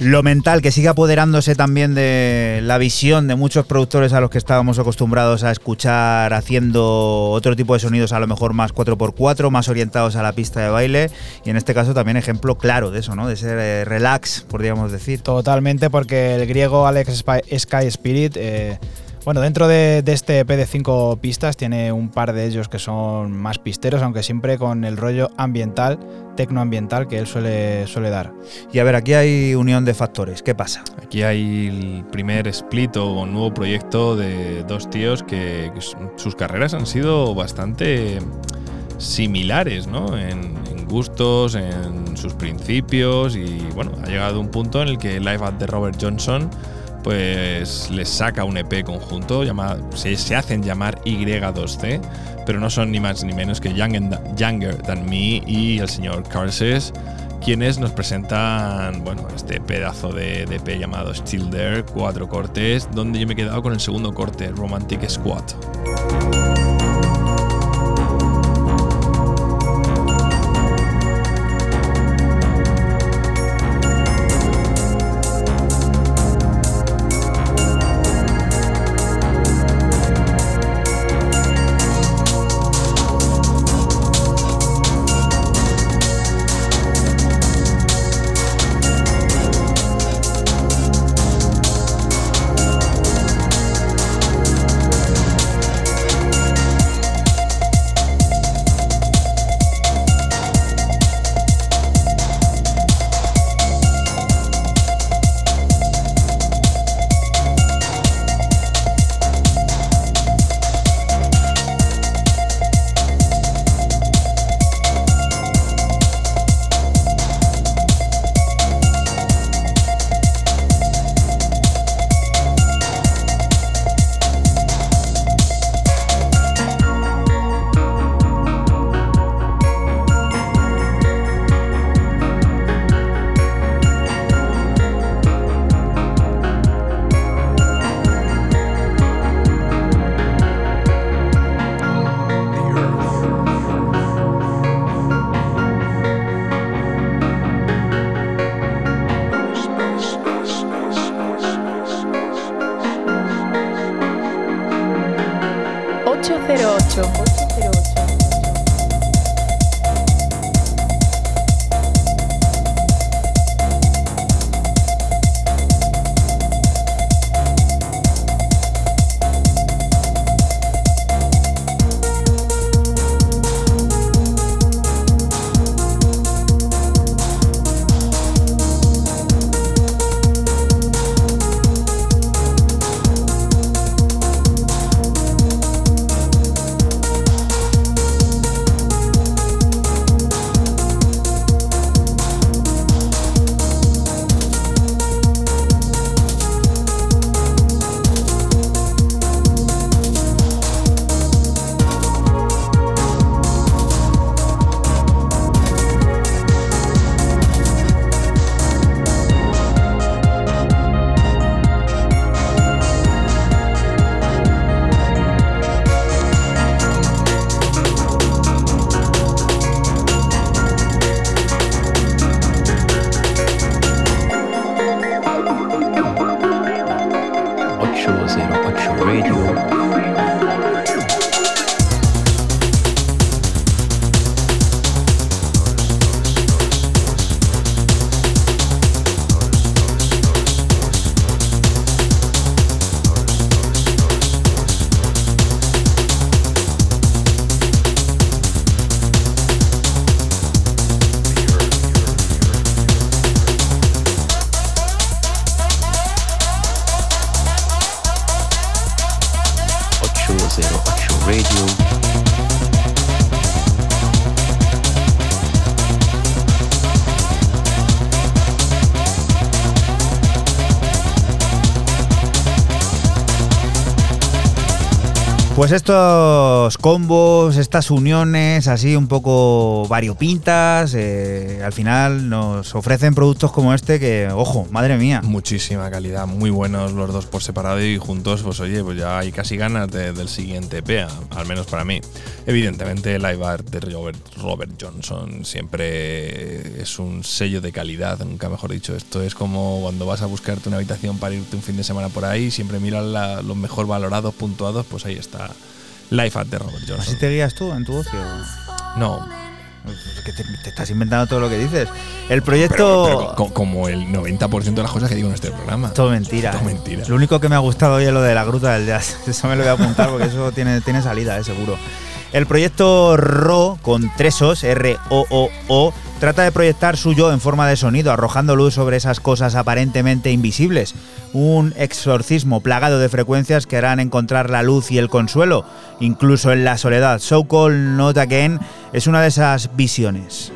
Speaker 5: Lo mental que sigue apoderándose también de la visión de muchos productores a los que estábamos acostumbrados a escuchar haciendo otro tipo de sonidos a lo mejor más 4x4, más orientados a la pista de baile y en este caso también ejemplo claro de eso, ¿no? De ser eh, relax, podríamos decir.
Speaker 6: Totalmente, porque el griego Alex Sky Spirit, eh, bueno, dentro de, de este EP de cinco pistas tiene un par de ellos que son más pisteros, aunque siempre con el rollo ambiental, tecnoambiental que él suele, suele dar.
Speaker 5: Y a ver, aquí hay unión de factores, ¿qué pasa?
Speaker 7: Aquí hay el primer split o nuevo proyecto de dos tíos que, que sus carreras han sido bastante similares, ¿no? En, en gustos, en sus principios y bueno, ha llegado un punto en el que Live at the Robert Johnson pues les saca un EP conjunto, llamado, se, se hacen llamar Y2C, pero no son ni más ni menos que Younger Than Me y el señor Carses, quienes nos presentan bueno, este pedazo de, de EP llamado Still There, cuatro cortes, donde yo me he quedado con el segundo corte, Romantic Squad.
Speaker 5: Pues estos combos, estas uniones así un poco variopintas, eh, al final nos ofrecen productos como este que, ojo, madre mía.
Speaker 7: Muchísima calidad, muy buenos los dos por separado y juntos, pues oye, pues ya hay casi ganas de- del siguiente EP, al menos para mí. Evidentemente, el live art de Robert, Robert Johnson siempre es un sello de calidad, nunca mejor dicho. Esto es como cuando vas a buscarte una habitación para irte un fin de semana por ahí, siempre miras la- los mejor valorados, puntuados, pues ahí está. Live art de Robert Johnson.
Speaker 5: ¿Así te guías tú en tu ocio?
Speaker 7: No,
Speaker 5: Es que te, te estás inventando todo lo que dices. El
Speaker 7: pero,
Speaker 5: proyecto...
Speaker 7: pero co- como el 90% de las cosas que digo en este programa.
Speaker 5: Todo mentira.
Speaker 7: Todo
Speaker 5: eh.
Speaker 7: mentira.
Speaker 5: Lo único que me ha gustado hoy es lo de la gruta del jazz. Eso me lo voy a apuntar porque eso tiene, tiene salida, eh, seguro. El proyecto RO, con tres O's, R-O-O-O, trata de proyectar su yo en forma de sonido, arrojando luz sobre esas cosas aparentemente invisibles. Un exorcismo plagado de frecuencias que harán encontrar la luz y el consuelo, incluso en la soledad. So Called Not Again es una de esas visiones.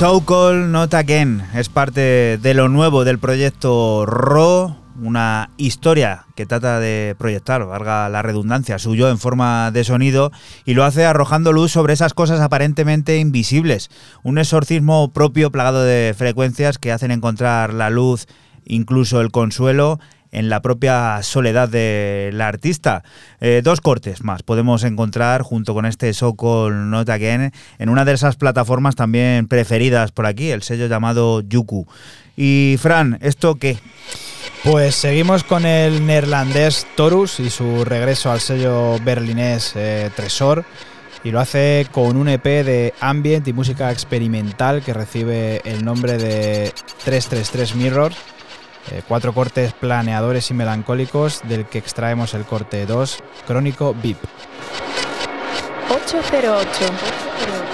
Speaker 12: So
Speaker 5: Called Not Again es parte de lo nuevo del proyecto RO, una historia que trata de proyectar, valga la redundancia, suyo en forma de sonido y lo hace arrojando luz sobre esas cosas aparentemente invisibles. Un exorcismo propio plagado de frecuencias que hacen encontrar la luz, incluso el consuelo en la propia soledad del artista. Eh, dos cortes más podemos encontrar junto con este So Not Again en una de esas plataformas también preferidas por aquí, el sello llamado Yuku. Y Fran, ¿esto qué?
Speaker 6: Pues seguimos con el neerlandés Torus y su regreso al sello berlinés eh, Tresor. Y lo hace con un EP de ambient y música experimental que recibe el nombre de 333 Mirror. Eh, cuatro cortes planeadores y melancólicos, del que extraemos el corte 2, Crónico VIP.
Speaker 8: 808.
Speaker 2: 808.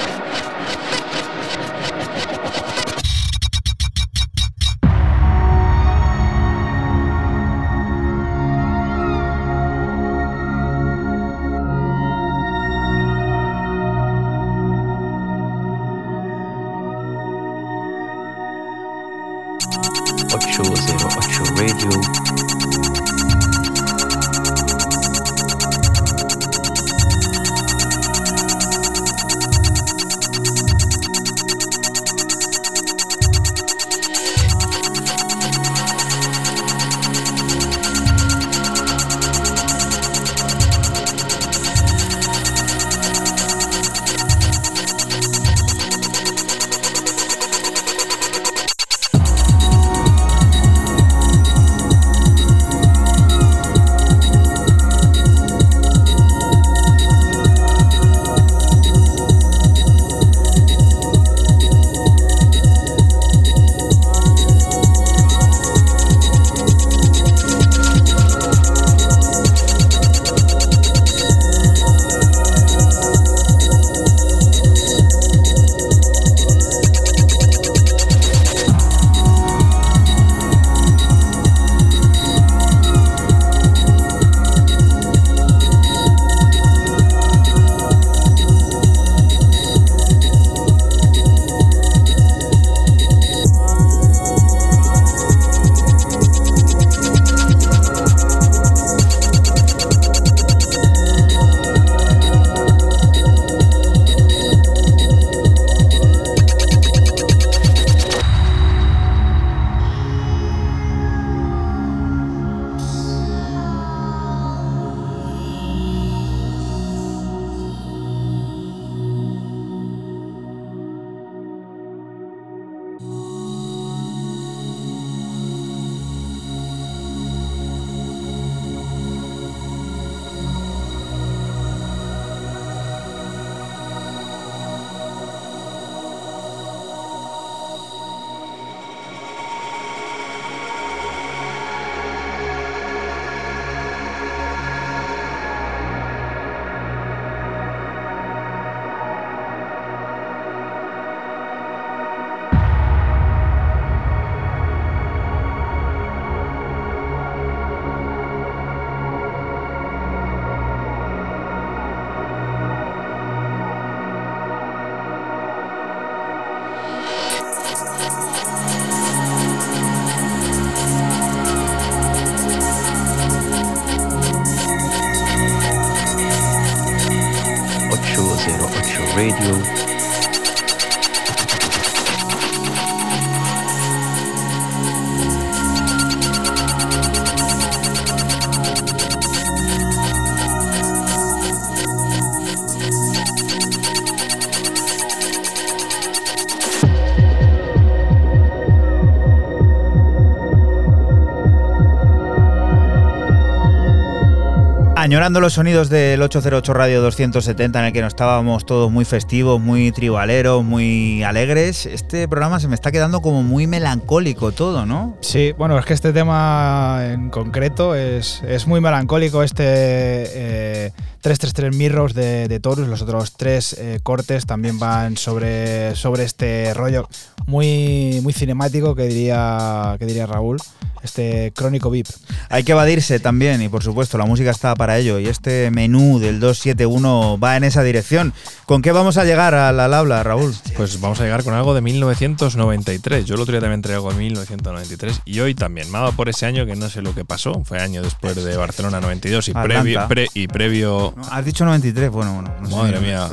Speaker 5: Añorando los sonidos del 808 Radio 270 en el que nos estábamos todos muy festivos, muy tribaleros, muy alegres, este programa se me está quedando como muy melancólico todo, ¿no?
Speaker 6: Sí, bueno, es que este tema en concreto es, es muy melancólico. Este eh, 333 Mirrors de, de Taurus, los otros tres eh, cortes también van sobre, sobre este rollo muy, muy cinemático que diría, que diría Raúl, este crónico VIP.
Speaker 5: Hay que evadirse también y por supuesto la música está para ello y este menú del 271 va en esa dirección. ¿Con qué vamos a llegar al, al habla, Raúl?
Speaker 7: Pues vamos a llegar con algo de 1993. Yo el otro día también traigo algo de 1993 y hoy también. Me ha dado por ese año que no sé lo que pasó. Fue año después de Barcelona 92 y
Speaker 5: Atlanta.
Speaker 7: previo, pre- y previo.
Speaker 5: No, Has dicho 93, bueno, bueno. no sé.
Speaker 7: Madre mía,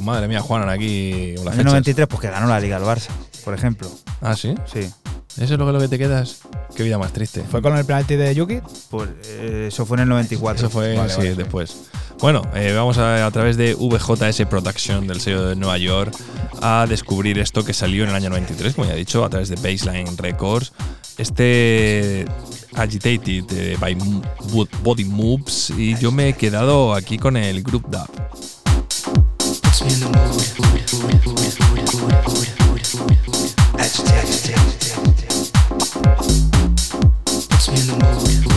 Speaker 7: madre mía, Juanan aquí
Speaker 5: En el
Speaker 7: fechas.
Speaker 5: 93, pues que ganó la Liga al Barça, por ejemplo.
Speaker 7: Ah, sí.
Speaker 5: Sí.
Speaker 7: ¿Eso es lo que, lo que te quedas? Qué vida más triste.
Speaker 6: ¿Fue con el penalti de Yuki?
Speaker 5: Pues eh, eso fue en el 94.
Speaker 7: Eso fue
Speaker 6: Vale,
Speaker 7: sí,
Speaker 6: vale.
Speaker 7: después. Bueno, eh, vamos a, a través de VJS Production del sello de Nueva York a descubrir esto que salió en el año 93, como ya he dicho, a través de Baseline Records. Este Agitated eh, by Body Moves y yo me he quedado aquí con el Group Dub.
Speaker 13: in the mood.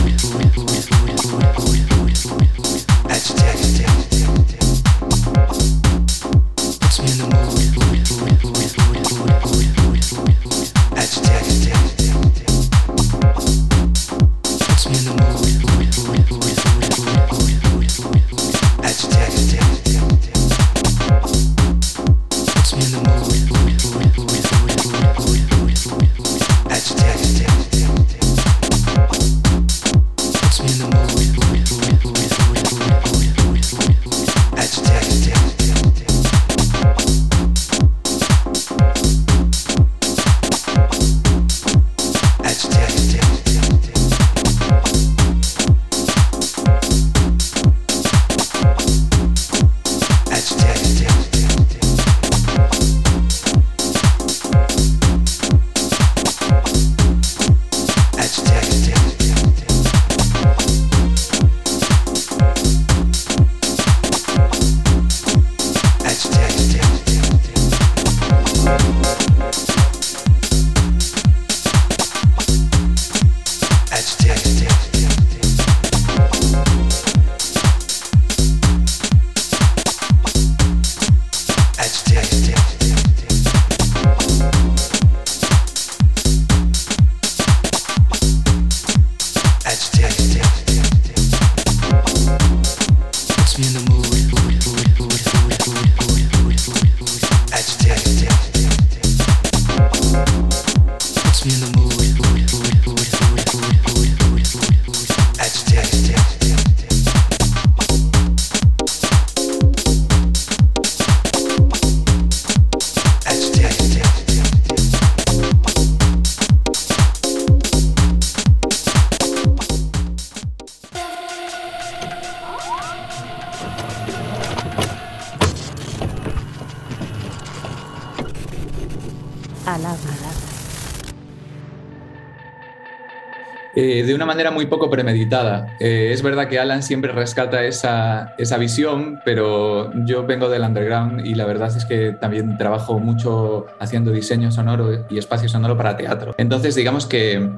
Speaker 9: Manera muy poco premeditada. Eh, es verdad que Alan siempre rescata esa, esa visión, pero yo vengo del underground y la verdad es que también trabajo mucho haciendo diseño sonoro y espacio sonoro para teatro. Entonces, digamos que,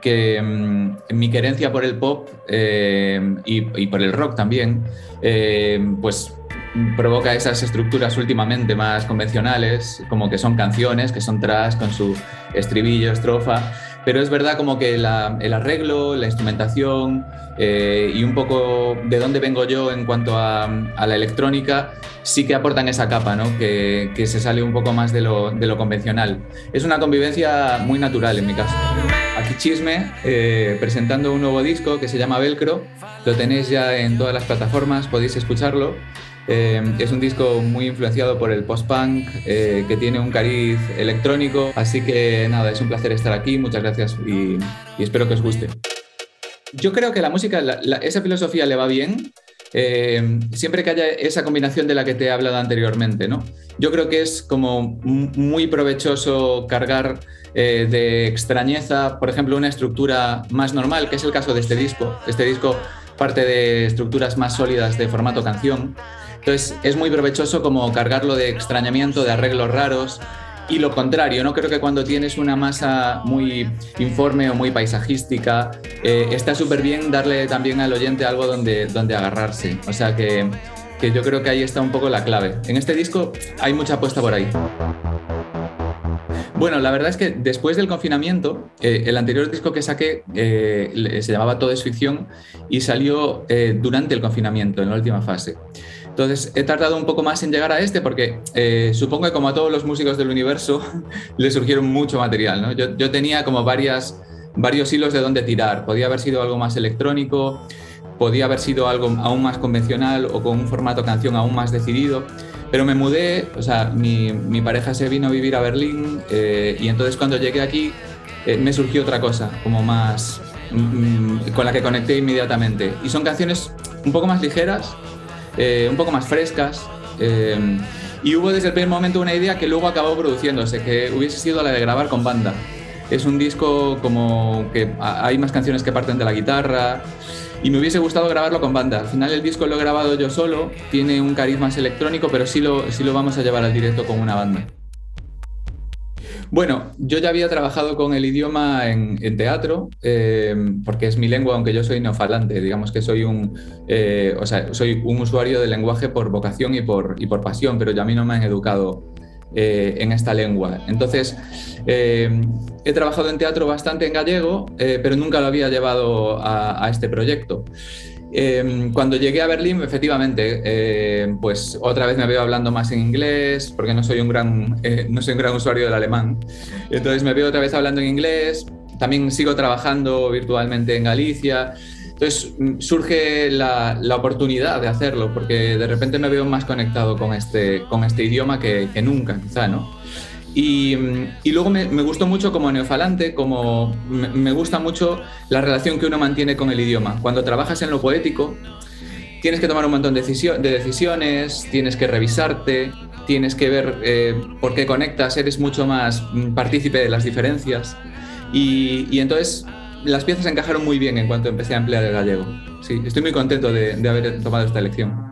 Speaker 9: que mm, mi querencia por el pop eh, y, y por el rock también, eh, pues provoca esas estructuras últimamente más convencionales, como que son canciones, que son tras con su estribillo, estrofa, pero es verdad como que la- el arreglo, la instrumentación eh, y un poco de dónde vengo yo en cuanto a, a la electrónica sí que aportan esa capa, ¿no? que, que se sale un poco más de lo, de lo convencional. Es una convivencia muy natural en mi caso. Aquí Chisme, eh, presentando un nuevo disco que se llama Velcro, lo tenéis ya en todas las plataformas, podéis escucharlo. Eh, es un disco muy influenciado por el post-punk, eh, que tiene un cariz electrónico, así que nada, es un placer estar aquí, muchas gracias y, espero que os guste. Yo creo que la música, esa filosofía le va bien, eh, siempre que haya esa combinación de la que te he hablado anteriormente, ¿no? Yo creo que es como muy provechoso cargar eh, de extrañeza, por ejemplo, una estructura más normal, que es el caso de este disco. Este disco parte de estructuras más sólidas de formato canción. Entonces es muy provechoso como cargarlo de extrañamiento, de arreglos raros. Y lo contrario, no creo que cuando tienes una masa muy informe o muy paisajística, eh, está súper bien darle también al oyente algo donde, donde agarrarse. O sea que, que yo creo que ahí está un poco la clave. En este disco hay mucha apuesta por ahí. Bueno, la verdad es que después del confinamiento, eh, el anterior disco que saqué eh, se llamaba Todo es ficción y salió eh, durante el confinamiento, en la última fase. Entonces he tardado un poco más en llegar a este porque eh, supongo que como a todos los músicos del universo le surgieron mucho material. Yo, yo tenía como varias, varios hilos de dónde tirar. Podía haber sido algo más electrónico, podía haber sido algo aún más convencional o con un formato canción aún más decidido. Pero me mudé, o sea, mi, mi pareja se vino a vivir a Berlín eh, y entonces cuando llegué aquí eh, me surgió otra cosa, como más mm, con la que conecté inmediatamente. Y son canciones un poco más ligeras, eh, un poco más frescas. eh, y hubo desde el primer momento una idea que luego acabó produciéndose, que hubiese sido la de grabar con banda. Es un disco como que hay más canciones que parten de la guitarra y me hubiese gustado grabarlo con banda. Al final el disco lo he grabado yo solo, tiene un cariz más electrónico, pero sí lo, sí lo vamos a llevar al directo con una banda. Bueno, yo ya había trabajado con el idioma en, teatro, eh, porque es mi lengua, aunque yo soy neofalante, digamos que soy un, eh, o sea, soy un usuario del lenguaje por vocación y por, y por pasión, pero ya a mí no me han educado eh, en esta lengua. Entonces, he trabajado en teatro bastante en gallego, pero nunca lo había llevado a este proyecto. Eh, cuando llegué a Berlín, efectivamente, eh, pues otra vez me veo hablando más en inglés, porque no soy un gran, eh, no soy un gran usuario del alemán. Entonces me veo otra vez hablando en inglés. También sigo trabajando virtualmente en Galicia. Entonces mm, surge la, la oportunidad de hacerlo, porque de repente me veo más conectado con este, con este idioma que, que nunca, quizá, ¿no? Y, luego me, me gustó mucho como neofalante, como me, gusta mucho la relación que uno mantiene con el idioma. Cuando trabajas en lo poético, tienes que tomar un montón de, decisio- de decisiones, tienes que revisarte, tienes que ver eh, por qué conectas, eres mucho más mm, partícipe de las diferencias. Y, entonces las piezas encajaron muy bien en cuanto empecé a emplear el gallego. Sí, estoy muy contento de haber tomado esta elección.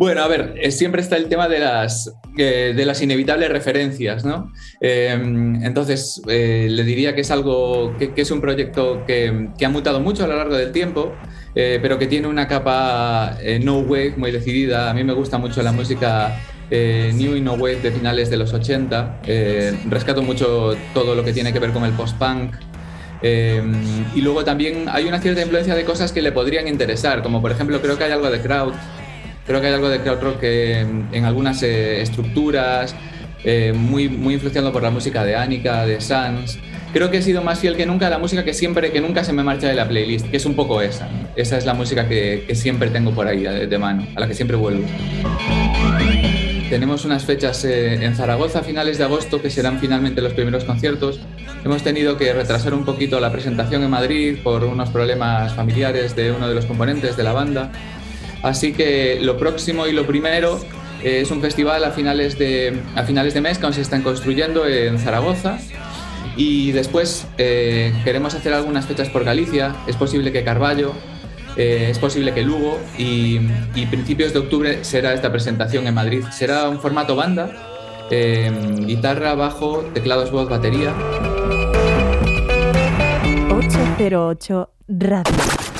Speaker 9: Bueno, a ver, eh, siempre está el tema de las, eh, de las inevitables referencias, ¿no? Eh, entonces, eh, le diría que es algo, que, es un proyecto que, que ha mutado mucho a lo largo del tiempo, pero que tiene una capa no wave muy decidida. A mí me gusta mucho la música new y no wave de finales de los 80. Eh, rescato mucho todo lo que tiene que ver con el post-punk. Eh, y luego también hay una cierta influencia de cosas que le podrían interesar, como por ejemplo creo que hay algo de crowd, creo que hay algo de crowd rock que, en algunas eh, estructuras, eh, muy, muy influenciado por la música de Annika, de Sans. Creo que he sido más fiel que nunca a la música que siempre, que nunca se me marcha de la playlist, que es un poco esa. ¿no? Esa es la música que, que siempre tengo por ahí de, de mano, a la que siempre vuelvo. Tenemos unas fechas eh, en Zaragoza a finales de agosto que serán finalmente los primeros conciertos. Hemos tenido que retrasar un poquito la presentación en Madrid por unos problemas familiares de uno de los componentes de la banda. Así que lo próximo y lo primero eh, es un festival a finales, de, a finales de mes que aún se están construyendo en Zaragoza. Y después eh, queremos hacer algunas fechas por Galicia. Es posible que Carballo, eh, es posible que Lugo y, y principios de octubre será esta presentación en Madrid. Será un formato banda, guitarra, bajo, teclados, voz, batería.
Speaker 14: 808 Radio.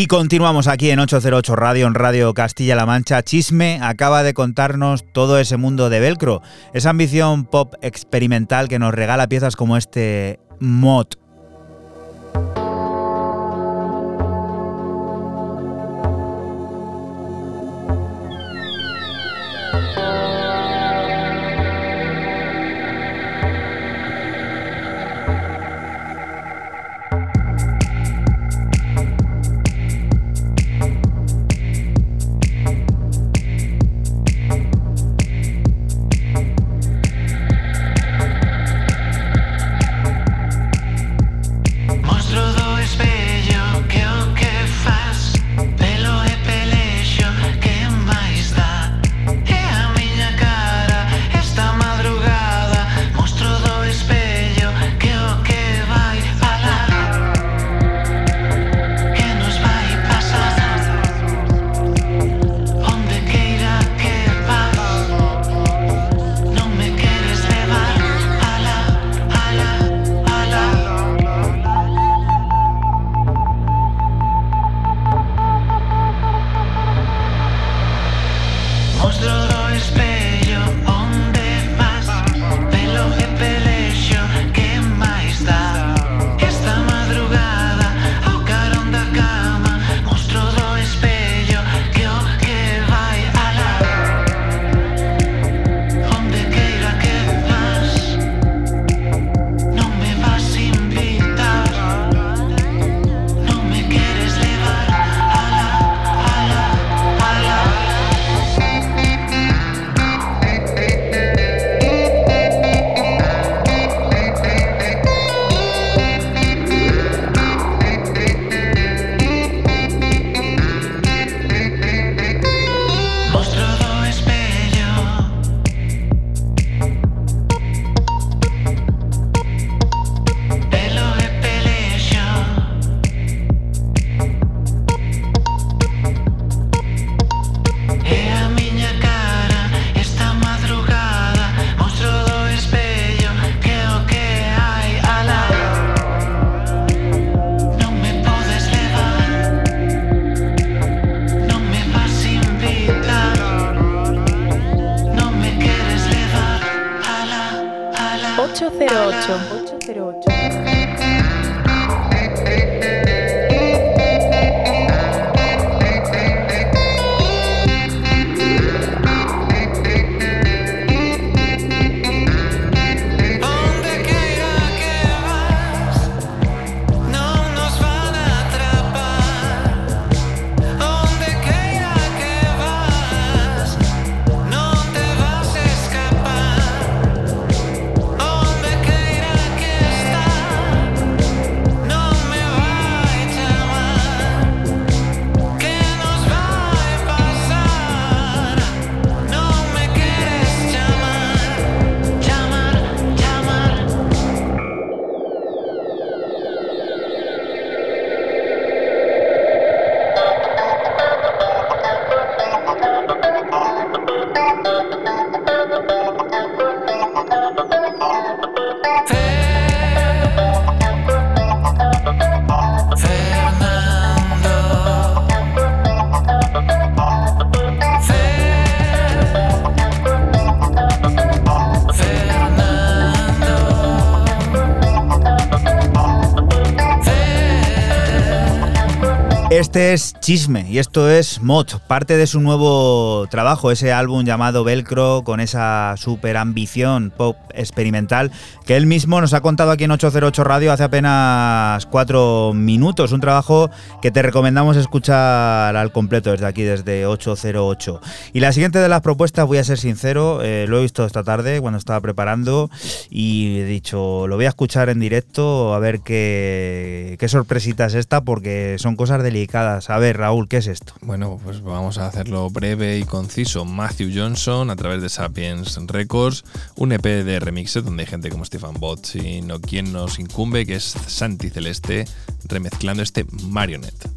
Speaker 15: Y continuamos aquí en 808 Radio, en Radio Castilla-La Mancha. Chisme acaba de contarnos todo ese mundo de Velcro, esa ambición pop experimental que nos regala piezas como este mod.
Speaker 5: Este es Chisme y esto es Mod, parte de su nuevo trabajo, ese álbum llamado Velcro con esa super ambición pop experimental que él mismo nos ha contado aquí en 808 Radio hace apenas cuatro minutos. Un trabajo que te recomendamos escuchar al completo desde aquí, desde 808. Y la siguiente de las propuestas, voy a ser sincero, eh, lo he visto esta tarde cuando estaba preparando y he dicho, lo voy a escuchar en directo a ver qué, qué sorpresita es esta porque son cosas delicadas. A ver, Raúl, ¿qué es esto?
Speaker 7: Bueno, pues vamos a hacerlo breve y conciso. Matthew Johnson, a través de Sapiens Records, un EP de remixes donde hay gente como Stefan Botz y no quien nos incumbe, que es Santi Celeste, remezclando este Marionette.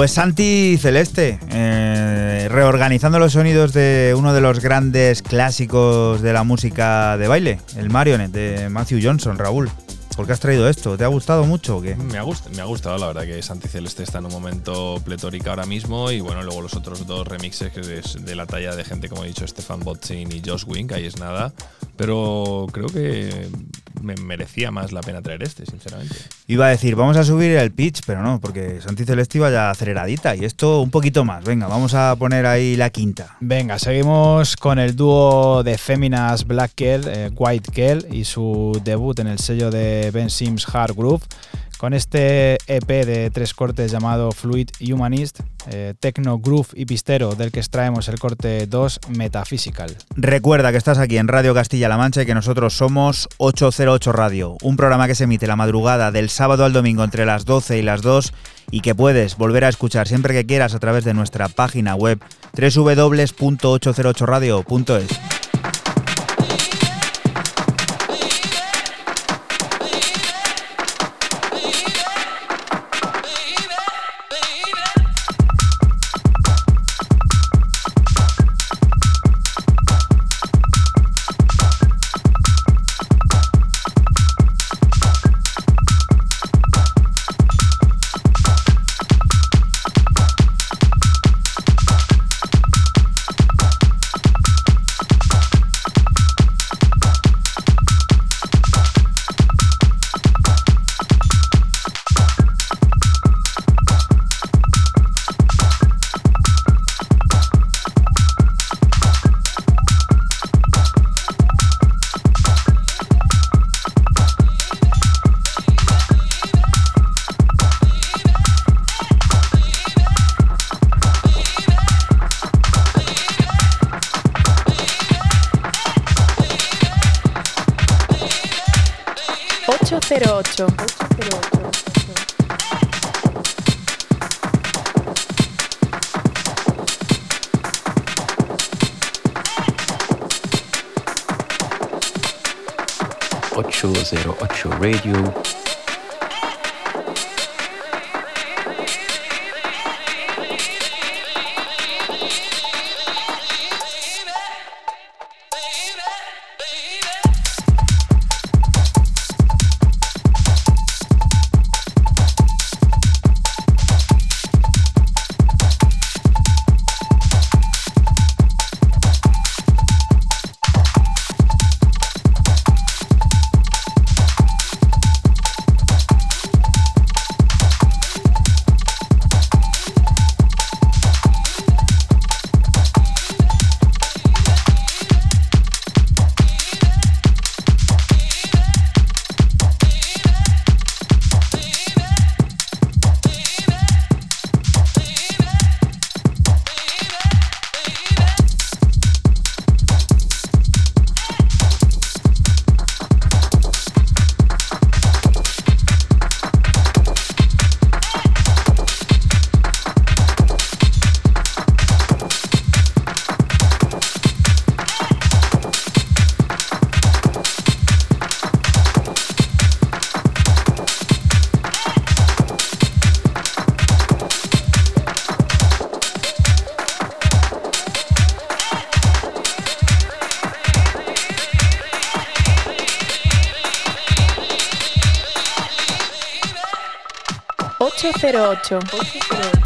Speaker 5: Pues Santi Celeste, eh, reorganizando los sonidos de uno de los grandes clásicos de la música de baile, el Marionette de Matthew Johnson, Raúl. ¿Por qué has traído esto? ¿Te ha gustado mucho o qué?
Speaker 7: Me ha, gust- me ha gustado, la verdad, que Santi Celeste está en un momento pletórica ahora mismo. Y bueno, luego los otros dos remixes que es de la talla de gente, como he dicho, Stefan Botzin y Josh Wink, ahí es nada. Pero creo que me merecía más la pena traer este.
Speaker 5: Iba a decir, vamos a subir el pitch, pero no, porque Santi Celesti iba ya aceleradita y esto un poquito más. Venga, vamos a poner ahí la quinta.
Speaker 6: Venga, seguimos con el dúo de féminas Black Kell, eh, White Kell y su debut en el sello de Ben Sims Hard Groove. Con este EP de tres cortes llamado Fluid Humanist, eh, Techno Groove y Pistero, del que extraemos el corte 2 Metaphysical.
Speaker 5: Recuerda que estás aquí en Radio Castilla-La Mancha y que nosotros somos 808 Radio, un programa que se emite la madrugada del sábado al domingo entre las 12 y las 2 y que puedes volver a escuchar siempre que quieras a través de nuestra página web www.808radio.es. 808. 808.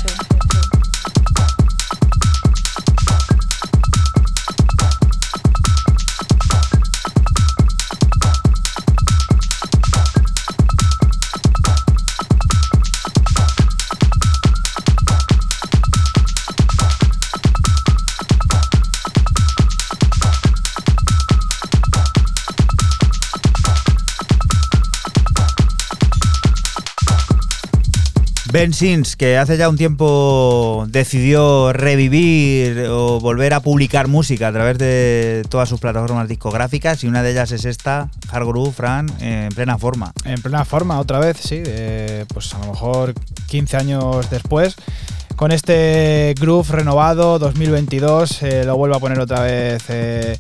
Speaker 5: Que hace ya un tiempo decidió revivir o volver a publicar música a través de todas sus plataformas discográficas y una de ellas es esta, Hard Groove, Fran, en plena forma.
Speaker 6: En plena forma, otra vez, sí, pues a lo mejor 15 años después. Con este groove renovado 2022 eh, lo vuelvo a poner otra vez eh,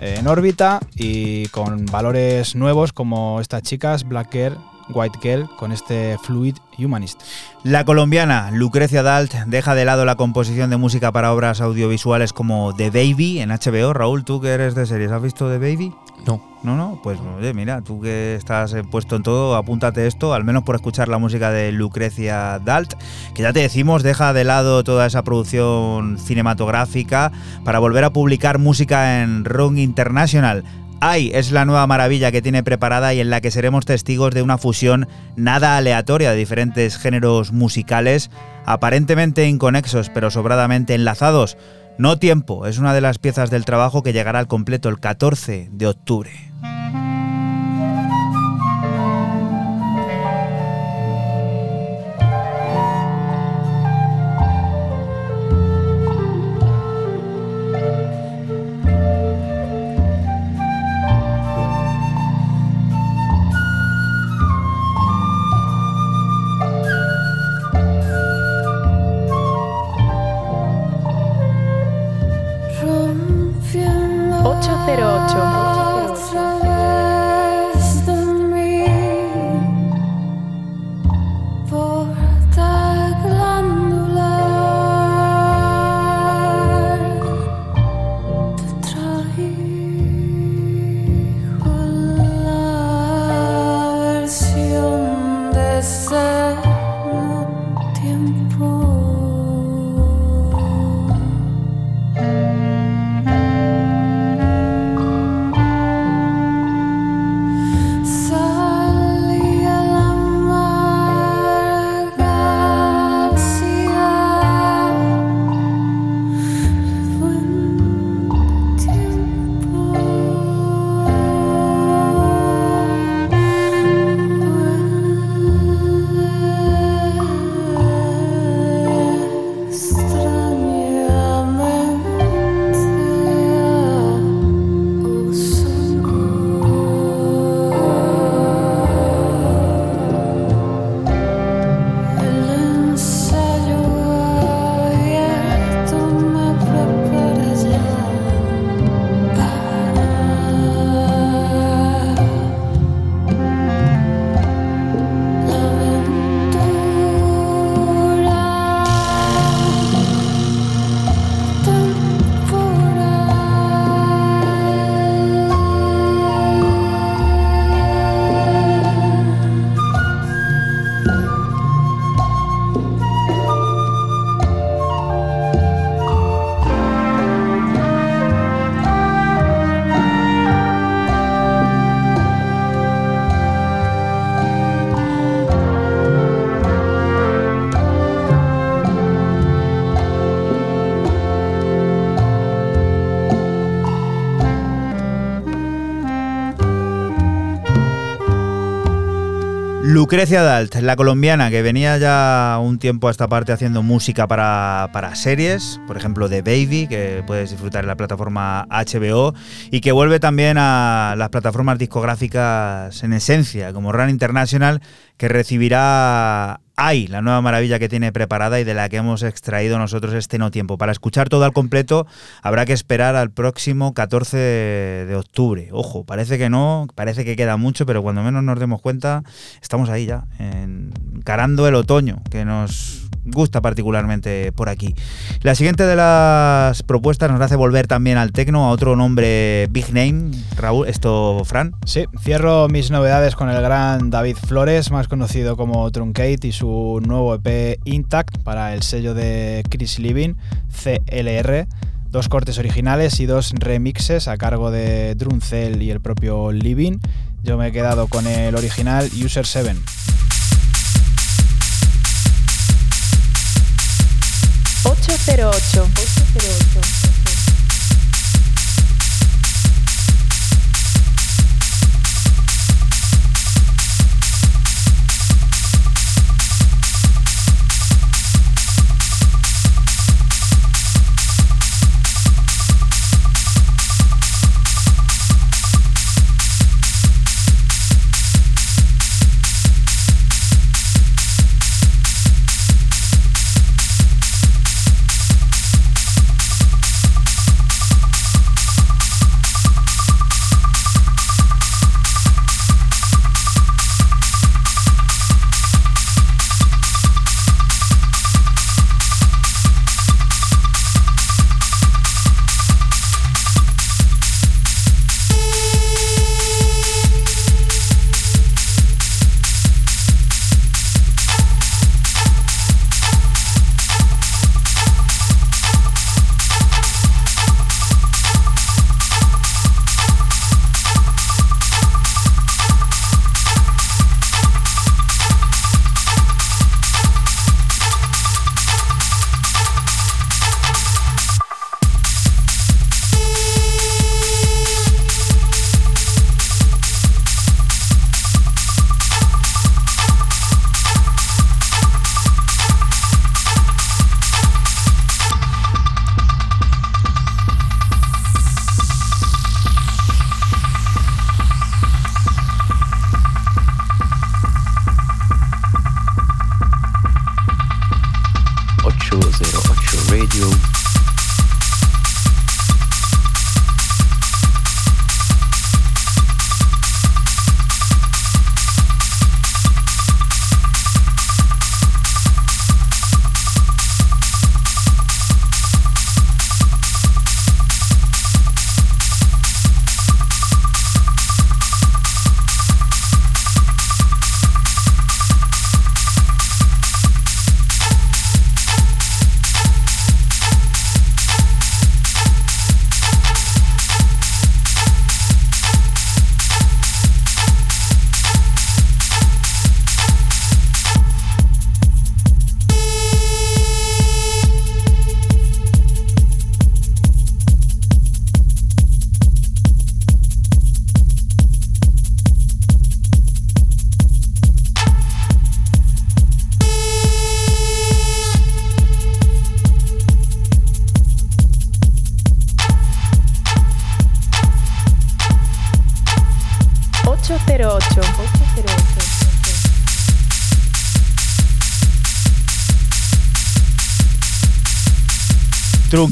Speaker 6: en órbita y con valores nuevos como estas chicas, Black Girl, White Girl, con este Fluid Humanist.
Speaker 5: La colombiana Lucrecia Dalt deja de lado la composición de música para obras audiovisuales como The Baby en HBO. Raúl, tú que eres de series, ¿has visto The Baby?
Speaker 7: No.
Speaker 5: No, no, pues oye, mira, tú que estás eh, puesto en todo, apúntate esto, al menos por escuchar la música de Lucrecia Dalt, que ya te decimos, deja de lado toda esa producción cinematográfica para volver a publicar música en Rock International. Ay es la nueva maravilla que tiene preparada y en la que seremos testigos de una fusión nada aleatoria de diferentes géneros musicales, aparentemente inconexos pero sobradamente enlazados. No tiempo es una de las piezas del trabajo que llegará al completo el 14 de octubre. Lucrecia Dalt, la colombiana que venía ya un tiempo a esta parte haciendo música para, para series, por ejemplo de Baby, que puedes disfrutar en la plataforma HBO, y que vuelve también a las plataformas discográficas en esencia, como Run International, que recibirá Ay, la nueva maravilla que tiene preparada y de la que hemos extraído nosotros este no tiempo. Para escuchar todo al completo habrá que esperar al próximo 14 de octubre. Ojo, parece que no, parece que queda mucho, pero cuando menos nos demos cuenta, estamos ahí ya, encarando el otoño, que nos gusta particularmente por aquí. La siguiente de las propuestas nos hace volver también al tecno, a otro nombre big name. Raúl, ¿esto, Fran?
Speaker 6: Sí, cierro mis novedades con el gran David Flores, más conocido como Truncate, y su nuevo EP Intact para el sello de Chris Living, CLR. Dos cortes originales y dos remixes a cargo de Druncel y el propio Living. Yo me he quedado con el original User 7.
Speaker 8: Ocho cero ocho. Ocho cero ocho.
Speaker 2: 808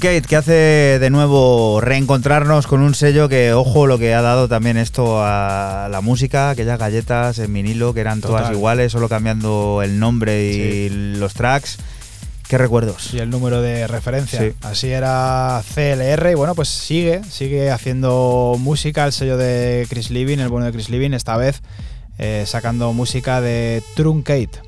Speaker 5: Truncate, que hace de nuevo reencontrarnos con un sello que, ojo, lo que ha dado también esto a la música, aquellas galletas en vinilo que eran todas
Speaker 6: Total.
Speaker 5: iguales, solo cambiando el nombre y los tracks. ¿Qué recuerdos?
Speaker 6: Y el número de referencia.
Speaker 5: Sí.
Speaker 6: Así era CLR y bueno, pues sigue, sigue haciendo música el sello de Chris Living, el bueno de Chris Living, esta vez eh, sacando música de Truncate.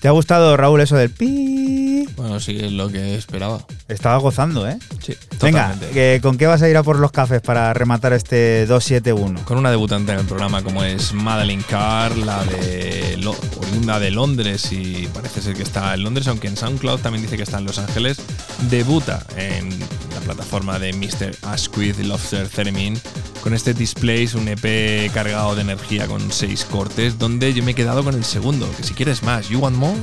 Speaker 5: ¿Te ha gustado, Raúl, eso del pi?
Speaker 7: Bueno, sí, es lo que esperaba.
Speaker 5: Estaba gozando, ¿eh?
Speaker 7: Sí,
Speaker 5: Venga,
Speaker 7: totalmente.
Speaker 5: que- ¿con qué vas a ir a por los cafés para rematar este 271?
Speaker 7: Con una debutante en el programa como es Madeline Carr, la de Lo- oriunda de Londres y parece ser que está en Londres, aunque en SoundCloud también dice que está en Los Ángeles, debuta en la plataforma de Mr. Asquith Lobster Theremin con este Displays, un EP cargado de energía con seis cortes, donde yo me he quedado con el segundo, que si quieres más, ¿You Want More?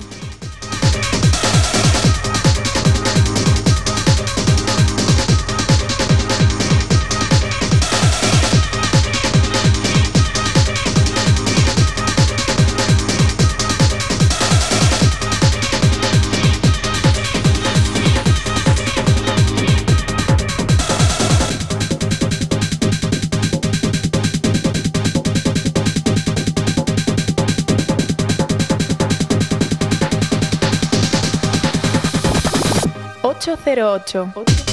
Speaker 2: número
Speaker 5: 8.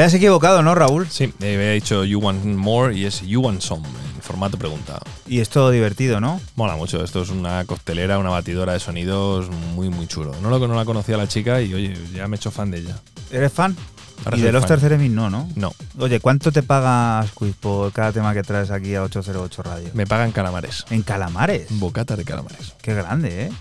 Speaker 5: Habías equivocado, ¿no, Raúl?
Speaker 7: Sí, eh, había dicho You Want More y es You Want Some, en formato pregunta.
Speaker 5: Y es todo divertido, ¿no?
Speaker 7: Mola mucho, esto es una costelera, una batidora de sonidos muy, muy chulo. No, lo, no la conocía la chica y oye, ya me he hecho fan de ella.
Speaker 5: ¿Eres fan?
Speaker 7: Ahora
Speaker 5: y de los. Terceremis no, ¿no?
Speaker 7: No,
Speaker 5: Oye, ¿cuánto te pagas, Quiz, por cada tema que traes aquí a 808 Radio?
Speaker 7: me pagan calamares.
Speaker 5: En calamares.
Speaker 7: Bocata de calamares.
Speaker 5: Qué grande, ¿eh?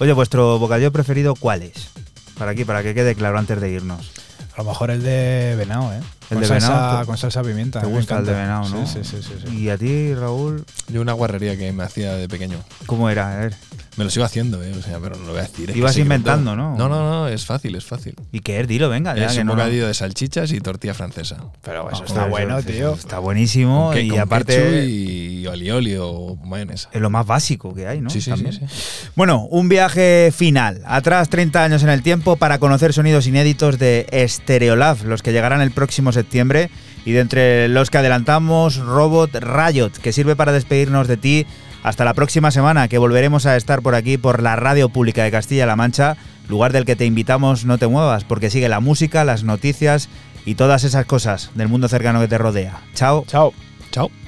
Speaker 5: Oye, ¿vuestro bocadillo preferido cuál es? Para aquí, para que quede claro antes de irnos.
Speaker 6: A lo mejor el de venado, ¿eh?
Speaker 5: El
Speaker 6: con
Speaker 5: de
Speaker 6: salsa,
Speaker 5: venado,
Speaker 6: Con salsa pimienta.
Speaker 5: ¿Te gusta el de venado, no?
Speaker 6: Sí, sí, sí. sí, sí.
Speaker 5: ¿Y a ti, Raúl?
Speaker 7: Yo una guarrería que me hacía de pequeño.
Speaker 5: ¿Cómo era? A ver.
Speaker 7: Me lo sigo haciendo, ¿eh? O sea, pero no lo voy a decir. es
Speaker 5: Ibas inventando, ¿no?
Speaker 7: No, no, no, es fácil, es fácil.
Speaker 5: ¿Y qué es? Dilo, venga.
Speaker 7: es
Speaker 5: que
Speaker 7: un
Speaker 5: no-
Speaker 7: bocadillo de salchichas y tortilla francesa.
Speaker 6: Pero eso
Speaker 5: Ah,
Speaker 6: está bueno,
Speaker 5: eso-
Speaker 6: tío.
Speaker 5: Está buenísimo
Speaker 7: Con que-
Speaker 5: y
Speaker 7: con
Speaker 5: aparte
Speaker 7: y alioli o mayonesa.
Speaker 5: es lo más básico que hay, ¿no?
Speaker 7: Sí, sí, sí,
Speaker 5: También.
Speaker 7: sí.
Speaker 5: Bueno, un viaje final. Atrás 30 años en el tiempo para conocer sonidos inéditos de Stereolab, los que llegarán el próximo septiembre. Y de entre los que adelantamos, Robot Riot, que sirve para despedirnos de ti hasta la próxima semana, que volveremos a estar por aquí por la Radio Pública de Castilla-La Mancha, lugar del que te invitamos no te muevas, porque sigue la música, las noticias y todas esas cosas del mundo cercano que te rodea. Chao.
Speaker 6: Chao.
Speaker 7: Chao.